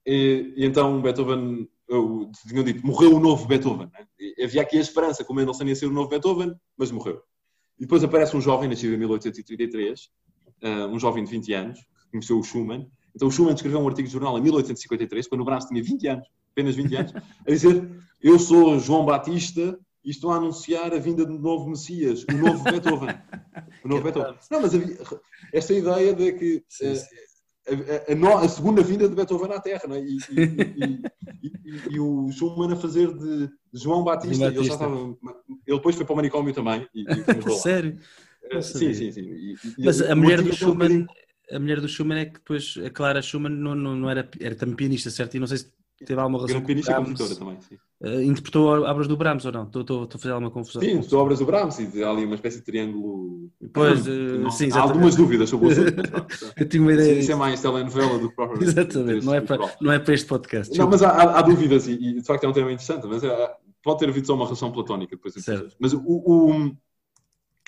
e, e então Beethoven, eu, tinham dito, morreu o novo Beethoven. Né? havia aqui a esperança que o Mendelssohn ia ser o novo Beethoven, mas morreu. E depois aparece um jovem, nascido em 1833, uh, um jovem de 20 anos, que conheceu o Schumann. Então o Schumann escreveu um artigo de jornal em 1853, quando o Brahms tinha 20 anos, apenas 20 anos, a dizer: Eu sou João Batista e estou a anunciar a vinda do novo Messias, o novo Beethoven. O novo Beethoven. Não, mas havia, esta ideia de que sim, sim. Uh, a, a, a, segunda vinda de Beethoven à Terra, não é? e, e, e, e, o Schumann a fazer de João Batista. Batista. Ele, estava, ele, depois foi para o manicômio também. Sério? Uh, sim, sim, sim. Mas a mulher do Schumann, a mulher do Schumann é que depois, a Clara Schumann não, não, não era, era também pianista, certo? E não sei se teve alguma relação Grande pianista e compositora também, sim. Uh, interpretou obras do Brahms ou não? Estou, a fazer alguma confusão. Sim, interpretou obras do Brahms e há ali uma espécie de triângulo. Pois, uh, sim, Há algumas dúvidas sobre o assunto. Eu tinha uma ideia. Isso é mais telenovela do que propriamente. Exatamente, não é, para, não é para este podcast. Não, mas há, há dúvidas e, e, de facto é um tema interessante, mas é, pode ter havido só uma relação platónica depois. Certo. Mas o, o,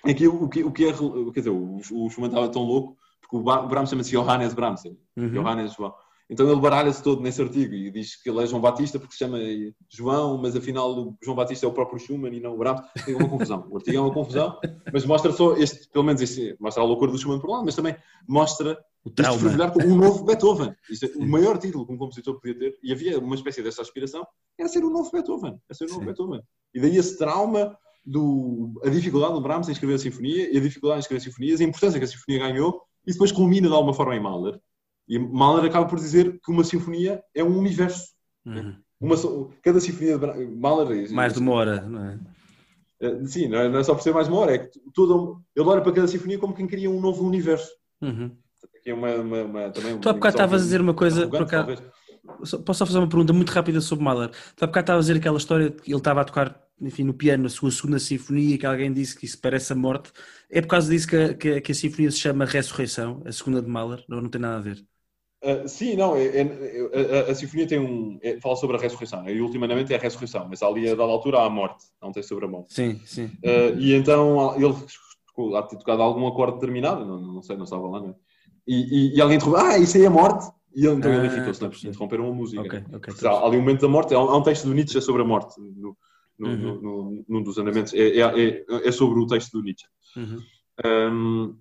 aqui o que, o que é. Quer dizer, o, o Schumann estava tão louco porque o Brahms chama-se Johannes Brahms. Uhum. Johannes João. Então ele baralha-se todo nesse artigo e diz que ele é João Batista porque se chama João, mas afinal o João Batista é o próprio Schumann e não o Brahms. Tem uma confusão. O artigo é uma confusão, mas mostra só este, pelo menos este, mostra a loucura do Schumann por um lado, mas também mostra o trauma. com um novo Beethoven. Isto é, o maior título que um compositor podia ter, e havia uma espécie dessa aspiração, era ser o novo Beethoven. Era ser o novo Sim. Beethoven. E daí esse trauma do, a dificuldade do Brahms em escrever a sinfonia, e a dificuldade em escrever sinfonias, a importância que a sinfonia ganhou, e depois culmina de alguma forma em Mahler e Mahler acaba por dizer que uma sinfonia é um universo. Uhum. Uma, cada sinfonia de Mahler. Mais de uma hora, não é? Eh, sim, não é, não é só por ser mais uma hora, é que todo, ele olha para cada sinfonia como quem cria um novo universo. Uhum. Aqui é uma, uma, uma, também tu há bocado estavas a dizer uma coisa. Por posso só fazer uma pergunta muito rápida sobre Mahler? Tu há bocado estavas a dizer aquela história que ele estava a tocar enfim, no piano a sua segunda sinfonia, que alguém disse que isso parece a morte, é por causa disso que a, que, que a sinfonia se chama Ressurreição, a segunda de Mahler, não, não tem nada a ver. Uh, sim, não, é, é, a, a, sinfonia tem um. É, fala sobre a ressurreição, e ultimamente é a ressurreição, mas ali a dada altura há a morte, não tem sobre a morte. Sim, sim. Uh, e então ele há de ter tocado algum acorde determinado, não, não sei, não estava lá, não é? E, e, e alguém interrompeu, ah, isso aí é morte? E ele, então ah, ele irritou-se, não é? Interromper uma música. Okay, okay, há ali um momento da morte, há um, há um texto do Nietzsche sobre a morte, no, no, uhum. no, no, num dos andamentos, é, é, é, é, sobre o texto do Nietzsche. Uhum. Um,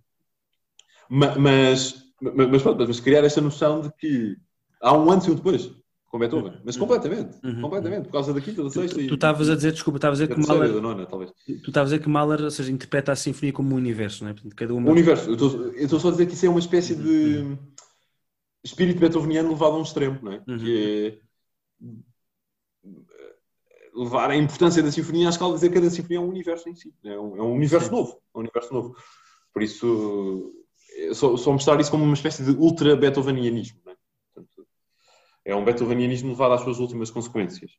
mas mas, mas, pronto, mas criar esta noção de que há um antes e um depois com Beethoven, mas uhum. completamente, uhum. completamente, por causa da quinta, da sexta tu, tu estavas a dizer, desculpa, estavas a dizer que Mahler, nona, talvez. tu estavas a dizer que Mahler, ou seja, interpreta a sinfonia como um universo, não é? Portanto, cada uma... Um universo, eu estou só a dizer que isso é uma espécie de espírito beethoveniano levado a um extremo, não é? Uhum. Que é levar a importância da sinfonia à escala de dizer que cada sinfonia é um universo em si, é um, é um universo Sim. novo, é um universo novo. Por isso só, só mostrar isso como uma espécie de ultra beethovenianismo. É? Portanto, é um beethovenianismo levado às suas últimas consequências.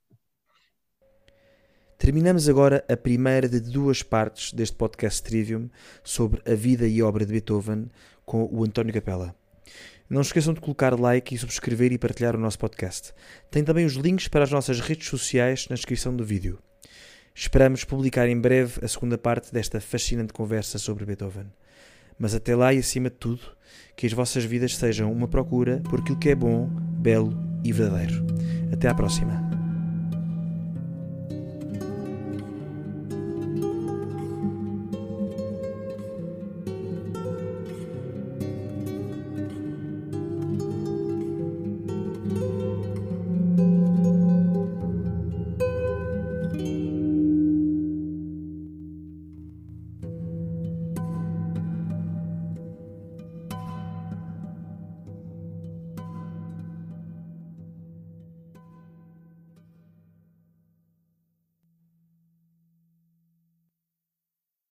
Terminamos agora a primeira de duas partes deste podcast Trivium sobre a vida e obra de Beethoven com o António Capella. Não se esqueçam de colocar like e subscrever e partilhar o nosso podcast. Tem também os links para as nossas redes sociais na descrição do vídeo. Esperamos publicar em breve a segunda parte desta fascinante conversa sobre Beethoven. Mas até lá e acima de tudo, que as vossas vidas sejam uma procura por aquilo que é bom, belo e verdadeiro. Até à próxima.